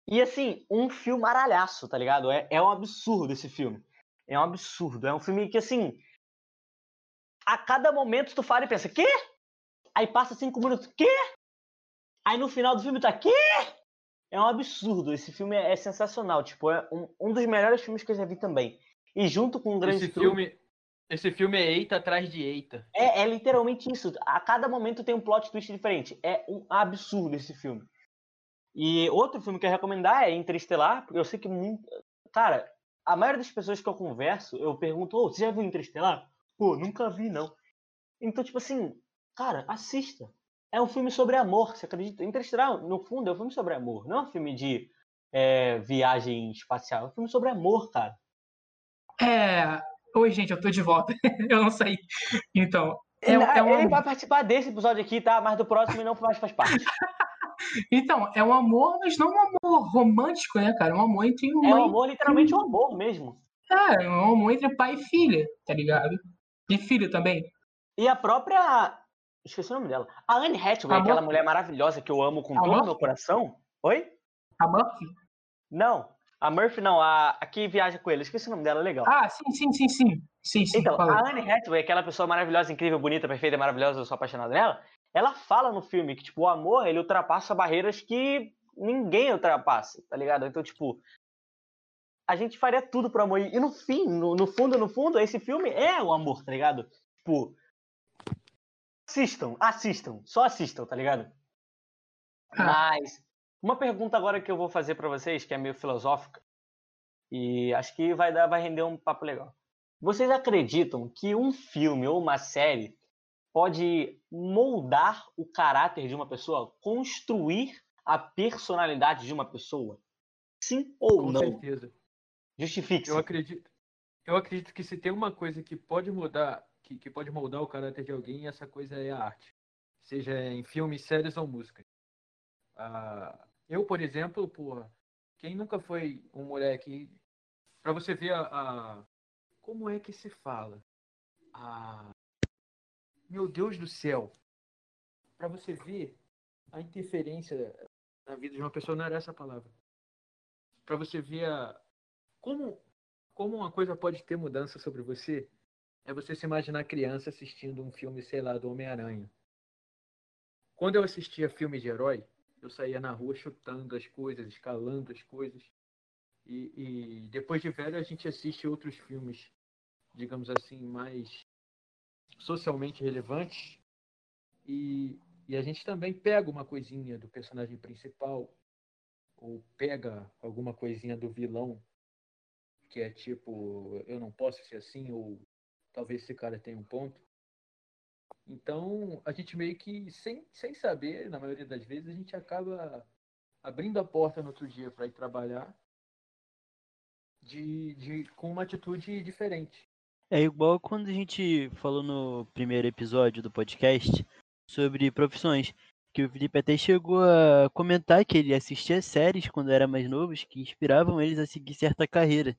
E assim, um filme aralhaço, tá ligado? É, é um absurdo esse filme. É um absurdo. É um filme que, assim, a cada momento tu fala e pensa, quê? Aí passa cinco minutos, quê? Aí no final do filme tá, quê? É um absurdo. Esse filme é, é sensacional. Tipo, é um, um dos melhores filmes que eu já vi também. E junto com o Grande Esse Truque, filme, esse filme é eita atrás de eita. é, é literalmente isso. A cada momento tem um plot twist diferente. É um absurdo esse filme. E outro filme que eu ia recomendar é Interestelar, porque eu sei que muito. Cara, a maioria das pessoas que eu converso, eu pergunto, ô, você já viu Interestelar? Pô, nunca vi, não. Então, tipo assim, cara, assista. É um filme sobre amor, você acredita? Interestelar, no fundo, é um filme sobre amor. Não é um filme de é, viagem espacial. É um filme sobre amor, cara. É. Oi, gente, eu tô de volta. eu não saí. Então. É, ele, é um ele vai participar desse episódio aqui, tá? Mas do próximo ele não mais faz parte. Então, é um amor, mas não um amor romântico, né, cara? É um amor entre É mãe. um amor, literalmente um amor mesmo. É, é um amor entre pai e filha, tá ligado? E filho também. E a própria. Esqueci o nome dela. A Anne Hathaway, aquela mulher maravilhosa que eu amo com A todo o meu coração. Oi? A Murphy? Não. A Murphy não, a, a que viaja com ele. Esqueci o nome dela, legal. Ah, sim, sim, sim, sim. Sim, sim. Então, fala. a Anne Hathaway, aquela pessoa maravilhosa, incrível, bonita, perfeita, maravilhosa, eu sou apaixonado nela, ela fala no filme que, tipo, o amor, ele ultrapassa barreiras que ninguém ultrapassa, tá ligado? Então, tipo, a gente faria tudo pro amor. E no fim, no, no fundo, no fundo, esse filme é o amor, tá ligado? Tipo, assistam, assistam, só assistam, tá ligado? Ah. Mas, uma pergunta agora que eu vou fazer pra vocês, que é meio filosófica, e acho que vai, dar, vai render um papo legal. Vocês acreditam que um filme ou uma série pode moldar o caráter de uma pessoa, construir a personalidade de uma pessoa? Sim ou Com não? certeza. Justifique-se. Eu acredito, eu acredito que se tem uma coisa que pode mudar, que, que pode moldar o caráter de alguém, essa coisa é a arte. Seja em filmes, séries ou músicas. Ah, eu, por exemplo, porra, quem nunca foi um moleque. Pra você ver a, a- Como é que se fala? A. Meu Deus do céu! Pra você ver a interferência na vida de uma pessoa, não era essa palavra. Pra você ver a. Como, como uma coisa pode ter mudança sobre você, é você se imaginar criança assistindo um filme, sei lá, do Homem-Aranha. Quando eu assistia filme de herói, eu saía na rua chutando as coisas, escalando as coisas. E, e depois de velho a gente assiste outros filmes, digamos assim, mais socialmente relevantes. E, e a gente também pega uma coisinha do personagem principal, ou pega alguma coisinha do vilão, que é tipo, eu não posso ser assim, ou talvez esse cara tenha um ponto. Então, a gente meio que, sem, sem saber, na maioria das vezes, a gente acaba abrindo a porta no outro dia para ir trabalhar de, de, com uma atitude diferente. É igual quando a gente falou no primeiro episódio do podcast sobre profissões, que o Felipe até chegou a comentar que ele assistia séries quando era mais novo que inspiravam eles a seguir certa carreira.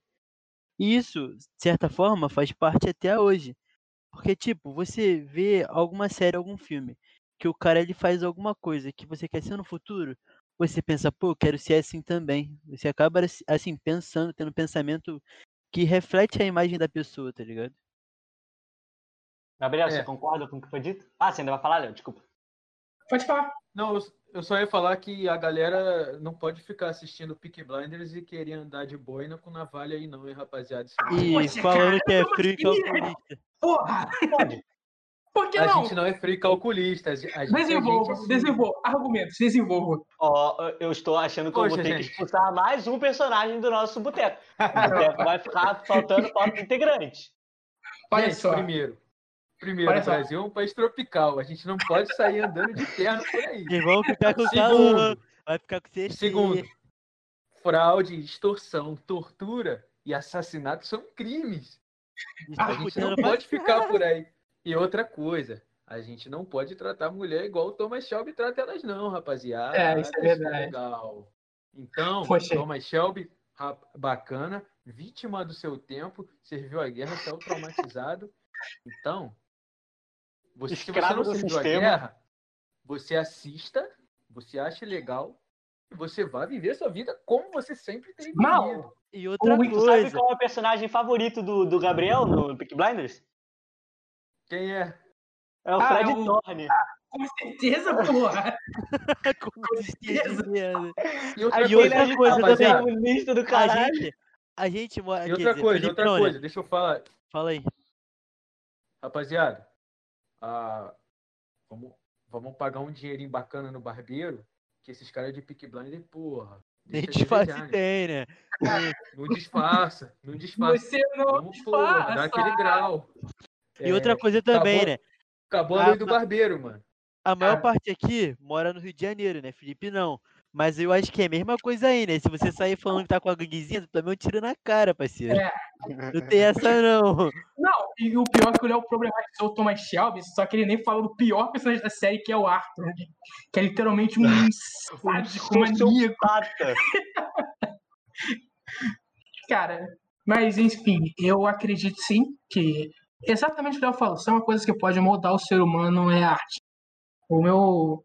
E isso, de certa forma, faz parte até hoje. Porque, tipo, você vê alguma série, algum filme, que o cara ele faz alguma coisa que você quer ser no futuro, você pensa, pô, eu quero ser assim também. Você acaba, assim, pensando, tendo um pensamento que reflete a imagem da pessoa, tá ligado? Gabriel, É. você concorda com o que foi dito? Ah, você ainda vai falar, Léo? Desculpa. Pode falar. Não, eu, eu só ia falar que a galera não pode ficar assistindo Peaky Blinders e querer andar de boina com navalha aí não, hein, rapaziada. Isso E Poxa, falando cara, que é frio calculista. Porra! Pode. Por que A não? gente não é frio calculista. Gente, é Desenvolva, gente desenvolva. Argumentos, desenvolva. Ó, eu estou achando que eu vou Poxa, ter que gente. expulsar mais um personagem do nosso boteco. O boteco vai ficar faltando falta integrante. Olha Gente, só. primeiro. Primeiro, só. Brasil é um país tropical. A gente não pode sair andando de terno por aí. Vão ficar com calor, Segundo, vai ficar com CC. segundo, fraude, extorsão, tortura e assassinato são crimes. A gente não pode ficar por aí. E outra coisa, a gente não pode tratar a mulher igual o Thomas Shelby trata elas não, rapaziada. É, isso é verdade. legal. Então, Poxa. Thomas Shelby, bacana, vítima do seu tempo, serviu a guerra, saiu traumatizado. Então, você, se você Escravo não a sistema. guerra, você assista, você acha legal, e você vai viver sua vida como você sempre tem vivido. Mal. E outra Ui, Tu sabe coisa, qual é o personagem favorito do, do Gabriel no Peaky Blinders? Quem é? É o Ah, Fred é o- Thorne. Com certeza, porra. com certeza. E outra Aí coisa, outra coisa rapaziada, também. do A caralho. gente, a gente mora. E outra dizer, coisa, Felipe outra coisa, deixa eu falar. Fala aí. Rapaziada, ah, vamos, vamos pagar um dinheirinho bacana no barbeiro, que esses caras de Peak Blinder, porra. Nem deixa a disfarce desejar, né? tem, né? Não disfarça, não disfarça. Você não Vamos, porra, dá aquele disfarça. grau. E É, outra coisa também, acabou- né? Acabou a lei do barbeiro, mano. A maior Ah. parte aqui mora no Rio de Janeiro, né? Felipe não. Mas eu acho que é a mesma coisa aí, né? Se você sair falando que tá com a ganguezinha, tu também é um tiro na cara, parceiro. É. Não tem essa não. Não, e o pior é que o Léo problematizou o Thomas Shelby, só que ele nem falou do pior personagem da série, que é o Arthur, né? que é literalmente um sádico maníaco. Sociopata. Cara, mas enfim, eu acredito sim que exatamente o que o Léo falou, se é uma coisa que pode moldar o ser humano é a arte. O meu,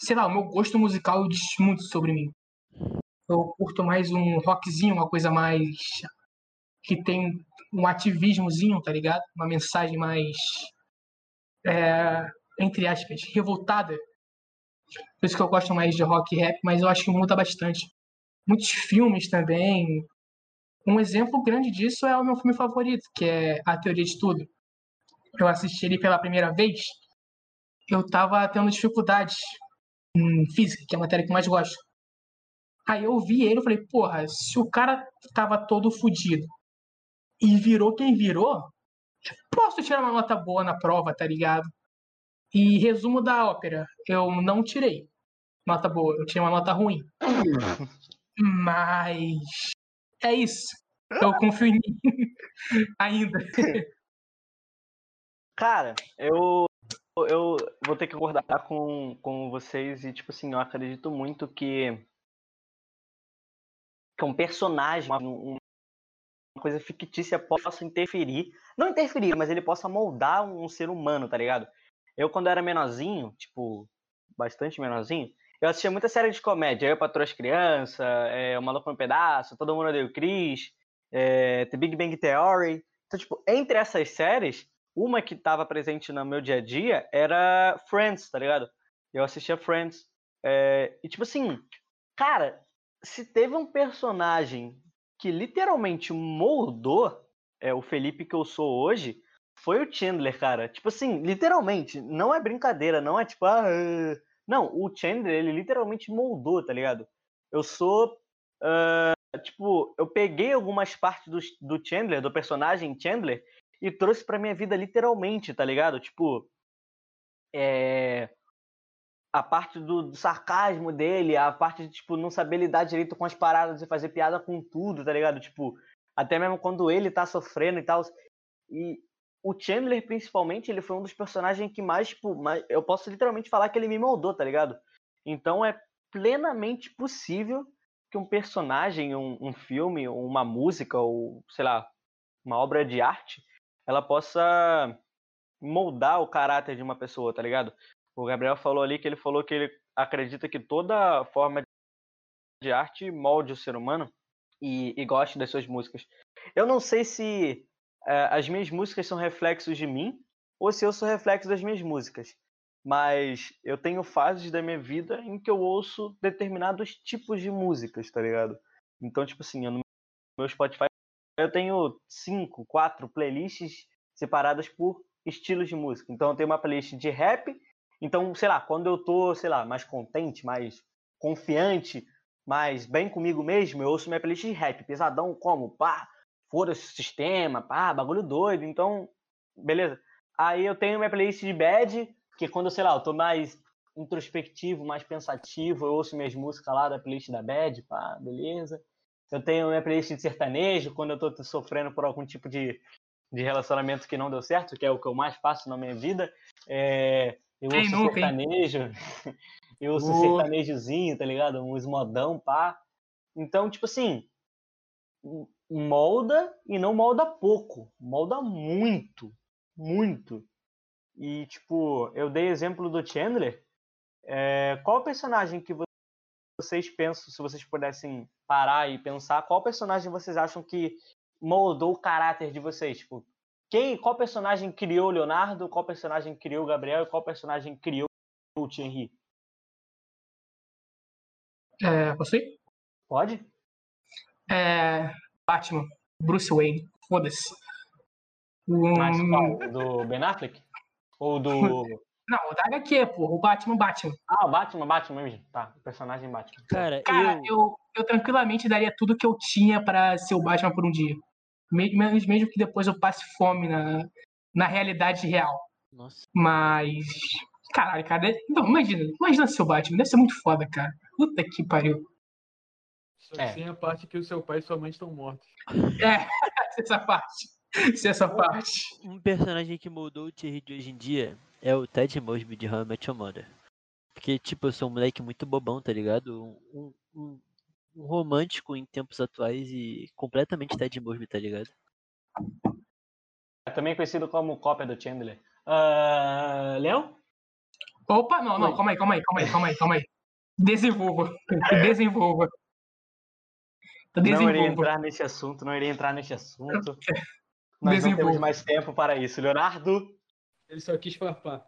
sei lá, o meu gosto musical diz muito sobre mim. Eu curto mais um rockzinho, uma coisa mais que tem um ativismozinho, tá ligado? Uma mensagem mais é, entre aspas, revoltada. Por isso que eu gosto mais de rock e rap, mas eu acho que muda bastante. Muitos filmes também, um exemplo grande disso é o meu filme favorito, que é A Teoria de Tudo. Eu assisti ele pela primeira vez, eu tava tendo dificuldades em física, que é a matéria que eu mais gosto. Aí eu vi ele e falei, porra, se o cara tava todo fudido e virou quem virou, posso tirar uma nota boa na prova, tá ligado? E resumo da ópera, eu não tirei nota boa, eu tirei uma nota ruim. Mas é isso. Eu confio em mim ainda. Cara, eu, eu vou ter que concordar com, com vocês e, tipo assim, eu acredito muito que, que um personagem, uma, uma coisa fictícia possa interferir. Não interferir, mas ele possa moldar um ser humano, tá ligado? Eu, quando era menorzinho, tipo, bastante menorzinho, eu assistia muita série de comédia. Eu, Patroa as Crianças, é, O Maluco no Pedaço, Todo Mundo Odeia o Chris, é, The Big Bang Theory. Então, tipo, entre essas séries, uma que estava presente no meu dia a dia era Friends, tá ligado? Eu assistia Friends. É, e tipo assim, cara, se teve um personagem que literalmente moldou é, o Felipe que eu sou hoje, foi o Chandler, cara. Tipo assim, literalmente, não é brincadeira, não é tipo, ah, não, o Chandler, ele literalmente moldou, tá ligado? Eu sou, uh, tipo, eu peguei algumas partes do, do Chandler, do personagem Chandler, e trouxe pra minha vida literalmente, tá ligado? Tipo, é... a parte do, do, sarcasmo dele, a parte de, tipo, não saber lidar direito com as paradas e fazer piada com tudo, tá ligado? Tipo, até mesmo quando ele tá sofrendo e tal. E o Chandler, principalmente, ele foi um dos personagens que mais, tipo, mais, eu posso literalmente falar que ele me moldou, tá ligado? Então é plenamente possível que um personagem, um, um filme, uma música, ou, sei lá, uma obra de arte, ela possa moldar o caráter de uma pessoa, tá ligado? O Gabriel falou ali que ele falou que ele acredita que toda forma de arte molde o ser humano e, e goste das suas músicas. Eu não sei se é, as minhas músicas são reflexos de mim ou se eu sou reflexo das minhas músicas, mas eu tenho fases da minha vida em que eu ouço determinados tipos de músicas, tá ligado? Então, tipo assim, eu, no meu Spotify eu tenho cinco, quatro playlists separadas por estilos de música. Então eu tenho uma playlist de rap. Então, sei lá, quando eu tô, sei lá, mais contente, mais confiante, mais bem comigo mesmo, eu ouço minha playlist de rap, pesadão como, pá, foda-se o sistema, pá, bagulho doido. Então, beleza. Aí eu tenho minha playlist de bad, que quando, sei lá, eu tô mais introspectivo, mais pensativo, eu ouço minhas músicas lá da playlist da bad, pá, beleza. Eu tenho minha playlist de sertanejo, quando eu tô sofrendo por algum tipo de, de relacionamento que não deu certo, que é o que eu mais faço na minha vida. É, eu ouço nunca, sertanejo, eu ouço uh. sertanejozinho, tá ligado? Uns modão, pá. Então, tipo assim, molda e não molda pouco, molda muito, muito. E, tipo, eu dei exemplo do Chandler. É, qual personagem que vocês pensam, se vocês pudessem parar e pensar, qual personagem vocês acham que moldou o caráter de vocês? Tipo, quem, qual personagem criou o Leonardo, qual personagem criou o Gabriel e qual personagem criou o Thierry? É, você? Pode? É, Batman, Bruce Wayne, foda-se. Mas qual? Do Ben Affleck? Ou do. Não, o da HQ, pô. O Batman, Batman. Ah, o Batman, Batman mesmo. Tá, o personagem Batman. Cara, Cara, eu. eu, eu tranquilamente daria tudo que eu tinha pra ser o Batman por um dia. Me- Mesmo, mesmo que depois eu passe fome na, na realidade real. Nossa. Mas. Caralho, cara. Não, imagina. Imagina ser o Batman. Deve ser muito foda, cara. Puta que pariu. Só que É. sem a parte que o seu pai e sua mãe estão mortos. É, essa parte. Se essa parte. Um personagem que moldou o Thierry de hoje em dia é o Ted Mosby de How I Met Your Mother. Porque, tipo, eu sou um moleque muito bobão, tá ligado? Um, um, um romântico em tempos atuais e completamente Ted Mosby, tá ligado? É também conhecido como cópia do Chandler. Ah, Léo? Opa, não, não, calma aí, calma aí, calma aí, calma aí, calma aí. Desenvolva. Desenvolva. Não iria Desenvolva. entrar nesse assunto, não iria entrar nesse assunto. Nós não temos Desenvolva. mais tempo para isso. Leonardo? Ele só quis farpar.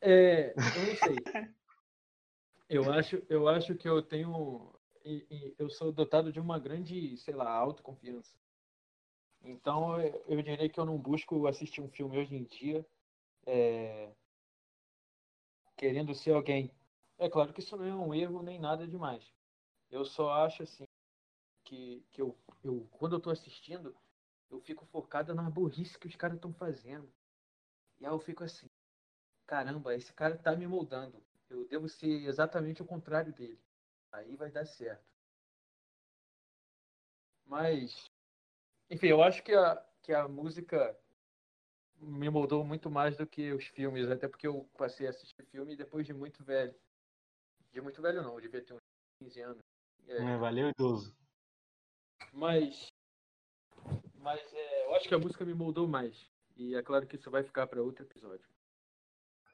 É, eu não sei. Eu acho, eu acho que eu tenho. Eu sou dotado de uma grande, sei lá, autoconfiança. Então eu, diria que eu não busco assistir um filme hoje em dia é, querendo ser alguém. É claro que isso não é um erro nem nada demais. Eu só acho assim que, que eu, eu, quando eu tô assistindo, eu fico focado na burrice que os caras estão fazendo. E aí eu fico assim, caramba, esse cara tá me moldando. Eu devo ser exatamente o contrário dele. Aí vai dar certo. Mas, enfim, eu acho que a, que a música me moldou muito mais do que os filmes, até porque eu passei a assistir filme depois de muito velho. De muito velho não, eu devia ter uns 15 anos. É, É, valeu, idoso. mas mas é, eu acho que a música me moldou mais. E é claro que isso vai ficar para outro episódio.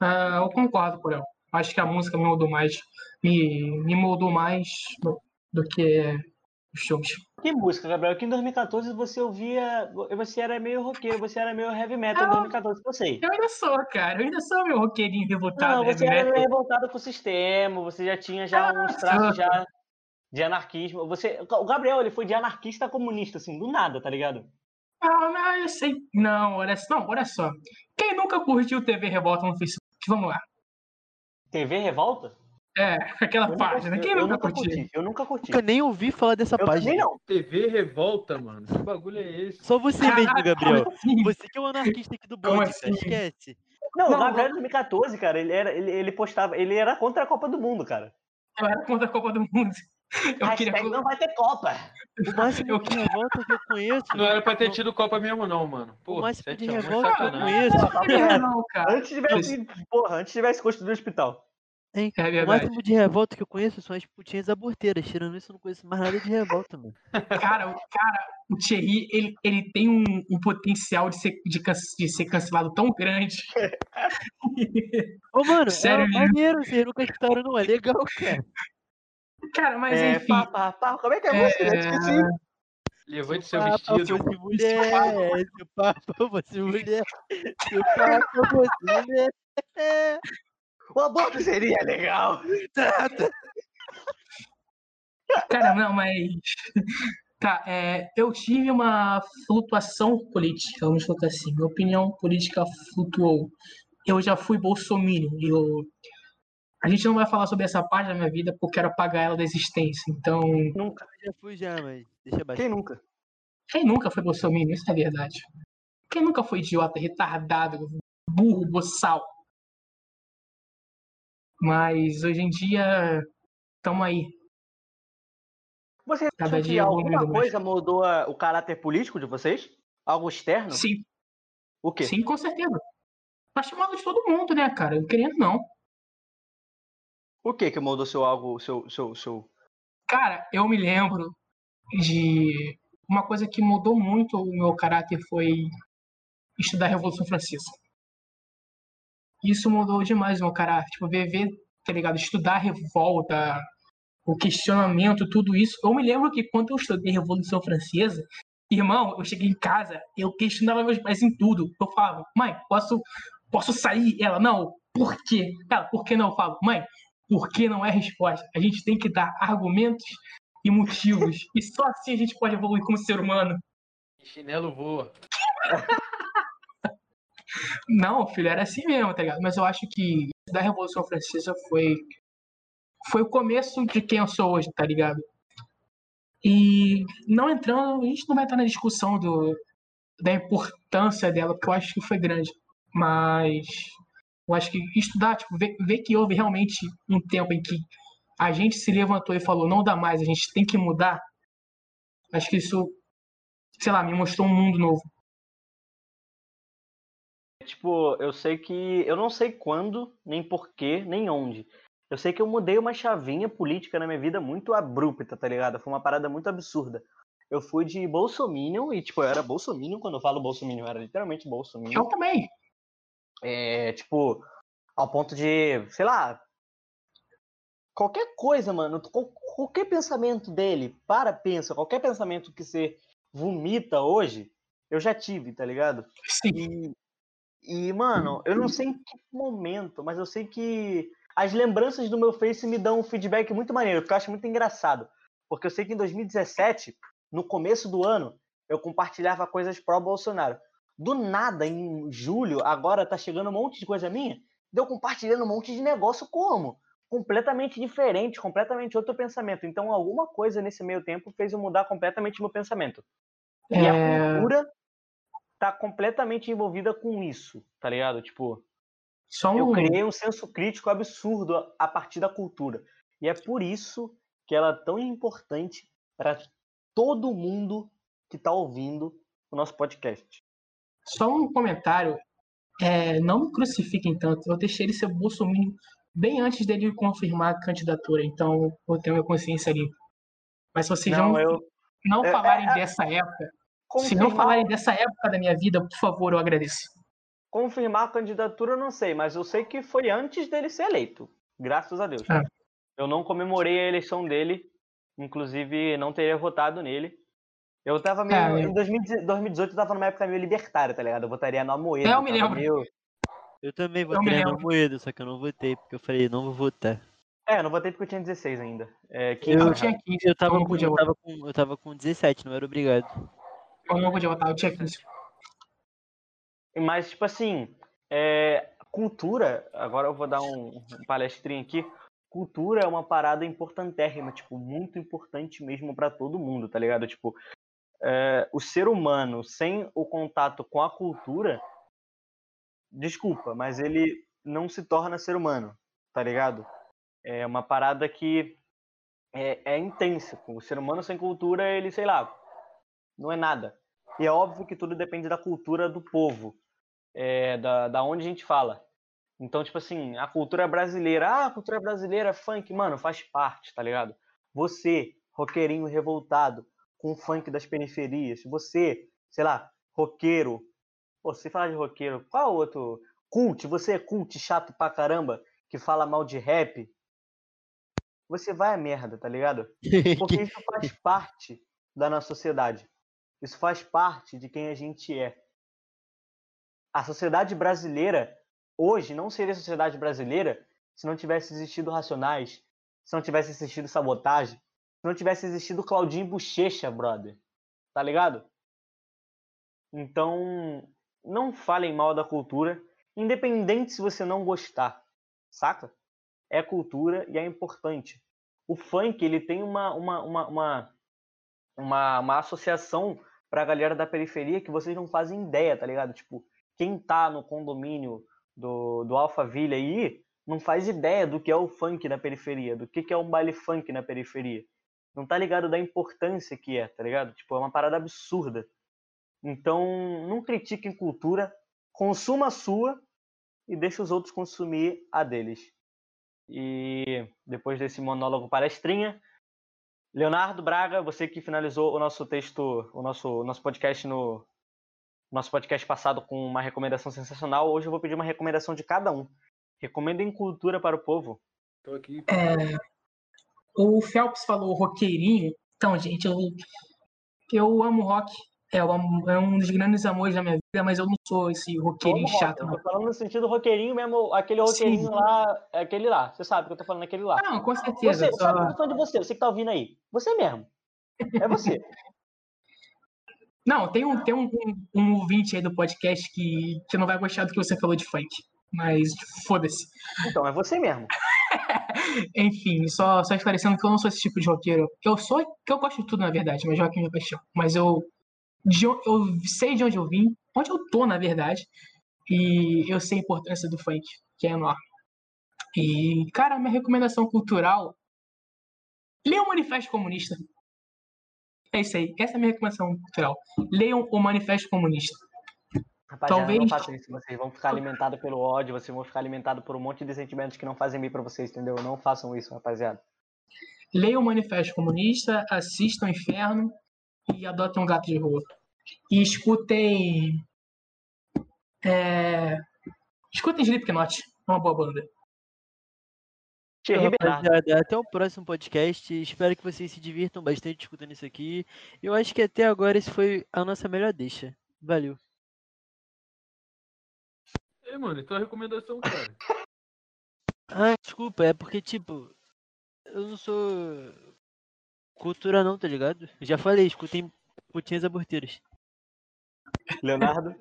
Ah, eu concordo, Porão. Acho que a música me moldou mais. Me, me moldou mais do, do que os filmes. Que música, Gabriel? Que em 2014 você ouvia. Você era meio roqueiro, você era meio heavy metal em Ah. 2014, que eu sei. Eu ainda sou, cara. Eu ainda sou meu roqueirinho revoltado. Não, heavy você era metal. meio revoltado com o sistema, você já tinha já uns traços já de anarquismo. Você, o Gabriel, ele foi de anarquista a comunista, assim, do nada, tá ligado? Não, não, eu sei. Não, olha, não, olha só. Quem nunca curtiu TV Revolta no Facebook? Vamos lá. TV Revolta? É, aquela Eu nunca- página. eu- Quem eu nunca nunca curtiu? curti. Eu nunca curti. Nunca nem ouvi falar dessa Eu página. também não. TV Revolta, mano. Que bagulho é esse? Só você mesmo, Caraca, Gabriel. como assim? Você que é o anarquista aqui do Como bonde, assim? Esquece. Não, Não, o Gabriel não. em 2014, cara, ele, era, ele, ele postava, ele era contra a Copa do Mundo, cara. Eu era contra a Copa do Mundo. Eu queria. Não vai ter Copa. O máximo Eu- de revolta que eu conheço. Não era pra ter tido Copa mesmo, não, mano. O Pô, máximo de 7 a 1 é revolta que eu conheço. Antes tivesse, porra, antes tivesse construído o hospital. Hein? É O máximo de revolta que eu conheço são as putinhas aborteiras. Tirando isso, eu não conheço mais nada de revolta, mano. Cara, o- cara, o Thierry, ele, ele tem um, um potencial de ser, de, de ser cancelado tão grande. Ô, mano, Sério é mesmo? maneiro, vocês nunca escutaram, não. É legal, cara. Cara, mas é, enfim. pá, pá, pá. Como é que é a É, música? Eu esqueci. Levante seu Papa vestido. fosse mulher, se o papa fosse mulher, se o papa fosse mulher. O aborto seria legal. Cara, não, mas. Tá, é, eu tive uma flutuação política, vamos colocar assim. Minha opinião política flutuou. Eu já fui bolsominion. Eu... A gente não vai falar sobre essa parte da minha vida porque eu quero apagar ela da existência. Então, Nunca. Já fui já, mas deixa baixo. Quem nunca? quem nunca foi bolsominion? Isso é verdade. Quem nunca foi idiota, retardado, burro, boçal? Mas hoje em dia, tamo aí. Você Cada dia alguma evoluindo mais. coisa mudou o caráter político de vocês? Algo externo? Sim, O quê? sim, com certeza. Tá chamando de todo mundo, né, cara? Eu querendo não. O que que mudou seu algo, seu, seu, seu... Cara, eu me lembro de uma coisa que mudou muito o meu caráter foi estudar a Revolução Francesa. Isso mudou demais o meu caráter. Tipo, ver, ver, tá ligado? Estudar a revolta, o questionamento, tudo isso. Eu me lembro que quando eu estudei Revolução Francesa, irmão, eu cheguei em casa, eu questionava meus pais em tudo. Eu falava, mãe, posso, posso sair? Ela, não, por quê? Ela, por que não? Eu falo, mãe, por que não é resposta? A gente tem que dar argumentos e motivos. E só assim a gente pode evoluir como ser humano. Chinelo voa. Não, filho, era assim mesmo, tá ligado? Mas eu acho que da Revolução Francesa foi foi o começo de quem eu sou hoje, tá ligado? E não entrando, a gente não vai entrar na discussão do, da importância dela, porque eu acho que foi grande. Mas eu acho que estudar, tipo, ver, ver que houve realmente um tempo em que a gente se levantou e falou, não dá mais, a gente tem que mudar. Acho que isso, sei lá, me mostrou um mundo novo. Tipo, eu sei que. Eu não sei quando, nem porquê, nem onde. Eu sei que eu mudei uma chavinha política na minha vida muito abrupta, tá ligado? Foi uma parada muito absurda. Eu fui de Bolsominion, e tipo, eu era Bolsominion, quando eu falo Bolsominion, eu era literalmente Bolsominion. Eu também. É, tipo, ao ponto de, sei lá, qualquer coisa, mano, qualquer pensamento dele, para, pensa, qualquer pensamento que você vomita hoje, eu já tive, tá ligado? Sim. E, e, mano, eu não sei em que momento, mas eu sei que as lembranças do meu Face me dão um feedback muito maneiro, que eu acho muito engraçado. Porque eu sei que em 2017, no começo do ano, eu compartilhava coisas pró-Bolsonaro. Do nada, em julho, agora tá chegando um monte de coisa minha, deu compartilhando um monte de negócio como? Completamente diferente, completamente outro pensamento. Então, alguma coisa nesse meio tempo fez eu mudar completamente meu pensamento. E é... a cultura tá completamente envolvida com isso, tá ligado? Tipo, um... eu criei um senso crítico absurdo a partir da cultura. E é por isso que ela é tão importante para todo mundo que está ouvindo o nosso podcast. Só um comentário. É, não me crucifiquem tanto. Eu deixei ele ser bolsominion bem antes dele confirmar a candidatura. Então, eu tenho a consciência ali. Mas se vocês não, não, eu... não é, falarem é, é, dessa época, confirmar... se não falarem dessa época da minha vida, por favor, eu agradeço. Confirmar a candidatura eu não sei, mas eu sei que foi antes dele ser eleito. Graças a Deus. É. Eu não comemorei a eleição dele, inclusive não teria votado nele. Eu tava meio. É, em 2018 eu tava numa época meio libertária, tá ligado? Eu votaria no Amoedo. Eu me lembro. Meio... Eu também votei no Amoedo, só que eu não votei, porque eu falei, não vou votar. É, eu não votei porque eu tinha 16 ainda. É, 15, eu, tinha 15, eu tava, com, eu, tava com, eu tava com 17, não era obrigado. Eu não podia votar, eu tinha 15. Mas, tipo assim, é, cultura, agora eu vou dar um, um palestrinho aqui cultura é uma parada importantérrima, tipo, muito importante mesmo para todo mundo, tá ligado? Tipo, é, o ser humano sem o contato com a cultura, desculpa, mas ele não se torna ser humano, tá ligado? É uma parada que é, é intensa. O ser humano sem cultura, ele, sei lá, não é nada. E é óbvio que tudo depende da cultura do povo, é, da, da onde a gente fala. Então, tipo assim, a cultura brasileira, ah, a cultura brasileira, funk, mano, faz parte, tá ligado? Você, roqueirinho revoltado, com o funk das periferias, você, sei lá, roqueiro, pô, você fala de roqueiro, qual outro? Cult, você é cult chato pra caramba, que fala mal de rap, você vai a merda, tá ligado? Porque isso faz parte da nossa sociedade. Isso faz parte de quem a gente é. A sociedade brasileira hoje não seria sociedade brasileira se não tivesse existido Racionais, se não tivesse existido Sabotagem, não tivesse existido Claudinho Bochecha, brother. Tá ligado? Então, não falem mal da cultura, independente se você não gostar, saca? É cultura e é importante. O funk, ele tem uma, uma, uma, uma, uma, uma associação pra galera da periferia que vocês não fazem ideia, tá ligado? Tipo, quem tá no condomínio do, do Alphaville aí não faz ideia do que é o funk na periferia, do que, que é um baile funk na periferia. Não tá ligado da importância que é, tá ligado? Tipo, é uma parada absurda. Então, não critiquem cultura, consuma a sua e deixe os outros consumir a deles. E depois desse monólogo palestrinha, Leonardo Braga, você que finalizou o nosso texto, o nosso, nosso podcast no, nosso podcast passado com uma recomendação sensacional. Hoje eu vou pedir uma recomendação de cada um. Recomendem cultura para o povo. Tô aqui. É, o Phelps falou roqueirinho. Então, gente, eu, eu amo rock. É, é um dos grandes amores da minha vida, mas eu não sou esse roqueirinho chato. Rock? Eu tô falando no sentido roqueirinho mesmo, aquele roqueirinho Sim. lá, é aquele lá. Você sabe que eu tô falando aquele lá. Não, com certeza. Você, só... sabe que eu tô falando de você, você que tá ouvindo aí. Você mesmo. É você. Não, tem um, tem um, um, um ouvinte aí do podcast que, que não vai gostar do que você falou de funk. Mas foda-se. Então, é você mesmo. Enfim, só, só esclarecendo que eu não sou esse tipo de roqueiro. Eu sou, que eu gosto de tudo, na verdade, mas rock é minha paixão. Mas eu, de, eu sei de onde eu vim, onde eu tô, na verdade, e eu sei a importância do funk, que é enorme. E, cara, minha recomendação cultural, leia o Manifesto Comunista. É isso aí, essa é a minha recomendação cultural. Leiam o Manifesto Comunista. Rapaziada, não Talvez- façam isso. Vocês vão ficar alimentados pelo ódio, vocês vão ficar alimentados por um monte de sentimentos que não fazem bem pra vocês, entendeu? Não façam isso, rapaziada. Leiam o Manifesto Comunista, assistam Inferno e adotem um gato de rua. E escutem. É... Escutem Slipknot, é uma boa banda. Então, rapaziada, até o próximo podcast. Espero que vocês se divirtam bastante escutando isso aqui. Eu acho que até agora esse foi a nossa melhor deixa. Valeu. Ei, mano, então a recomendação, cara. Ah, desculpa, é porque, tipo, eu não sou cultura não, tá ligado? Já falei, escutem putinhas aborteiras. Leonardo.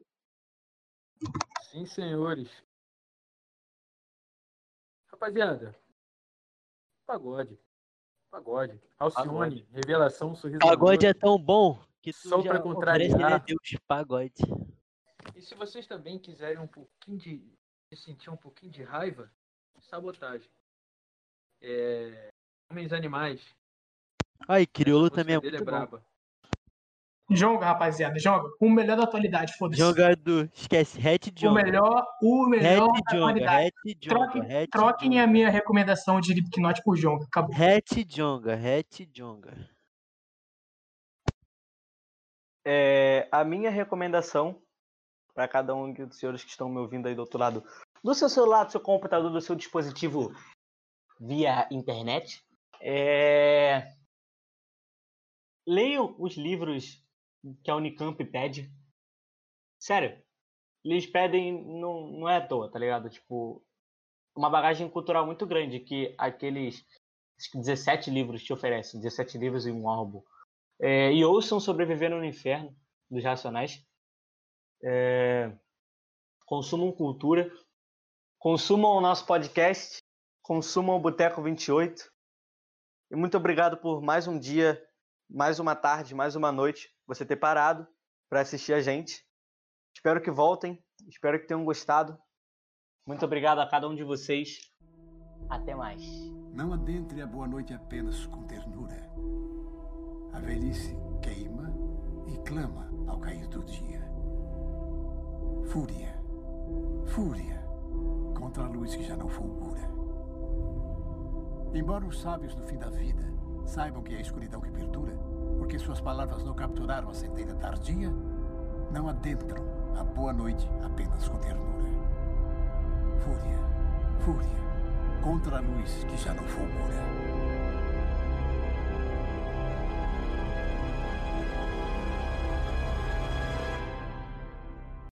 Sim, senhores. Rapaziada, pagode. Pagode. Alcione, revelação, sorriso. Pagode é tão bom que tu Só já pra contrariar. Deus, pagode. E se vocês também quiserem um pouquinho de, de sentir um pouquinho de raiva, sabotagem. É, Homens Animais. Ai, crioulo música também é dele muito bom. braba. Joga, rapaziada, joga. O melhor da atualidade, foda-se. Jogador, esquece, Hat O Jonga. melhor, o melhor Hat da Jonga, atualidade. Hat Jonga, Troquem, Hat troquem Jonga. a minha recomendação de Slipknot por Jonga. Acabou. Hat Jonga, Hat Jonga. É, a minha recomendação para cada um dos senhores que estão me ouvindo aí do outro lado do seu celular, do seu computador, do seu dispositivo via internet, é... leiam os livros que a Unicamp pede. Sério, eles pedem, não, não é à toa, tá ligado? Tipo, uma bagagem cultural muito grande que aqueles acho que 17 livros te oferecem, 17 livros e um álbum. É, e ouçam Sobrevivendo no Inferno, dos Racionais. É, consumam cultura. Consumam o nosso podcast. Consumam o Boteco 28. E muito obrigado por mais um dia, mais uma tarde, mais uma noite, você ter parado para assistir a gente. Espero que voltem. Espero que tenham gostado. Muito obrigado a cada um de vocês. Até mais. Não adentre a boa noite apenas com ternura. A velhice queima e clama ao cair do dia. Fúria, fúria contra a luz que já não fulgura. Embora os sábios do fim da vida saibam que é a escuridão que perdura, porque suas palavras não capturaram a centelha tardia, não adentram a boa noite apenas com ternura. Fúria, fúria contra a luz que já não fulgura.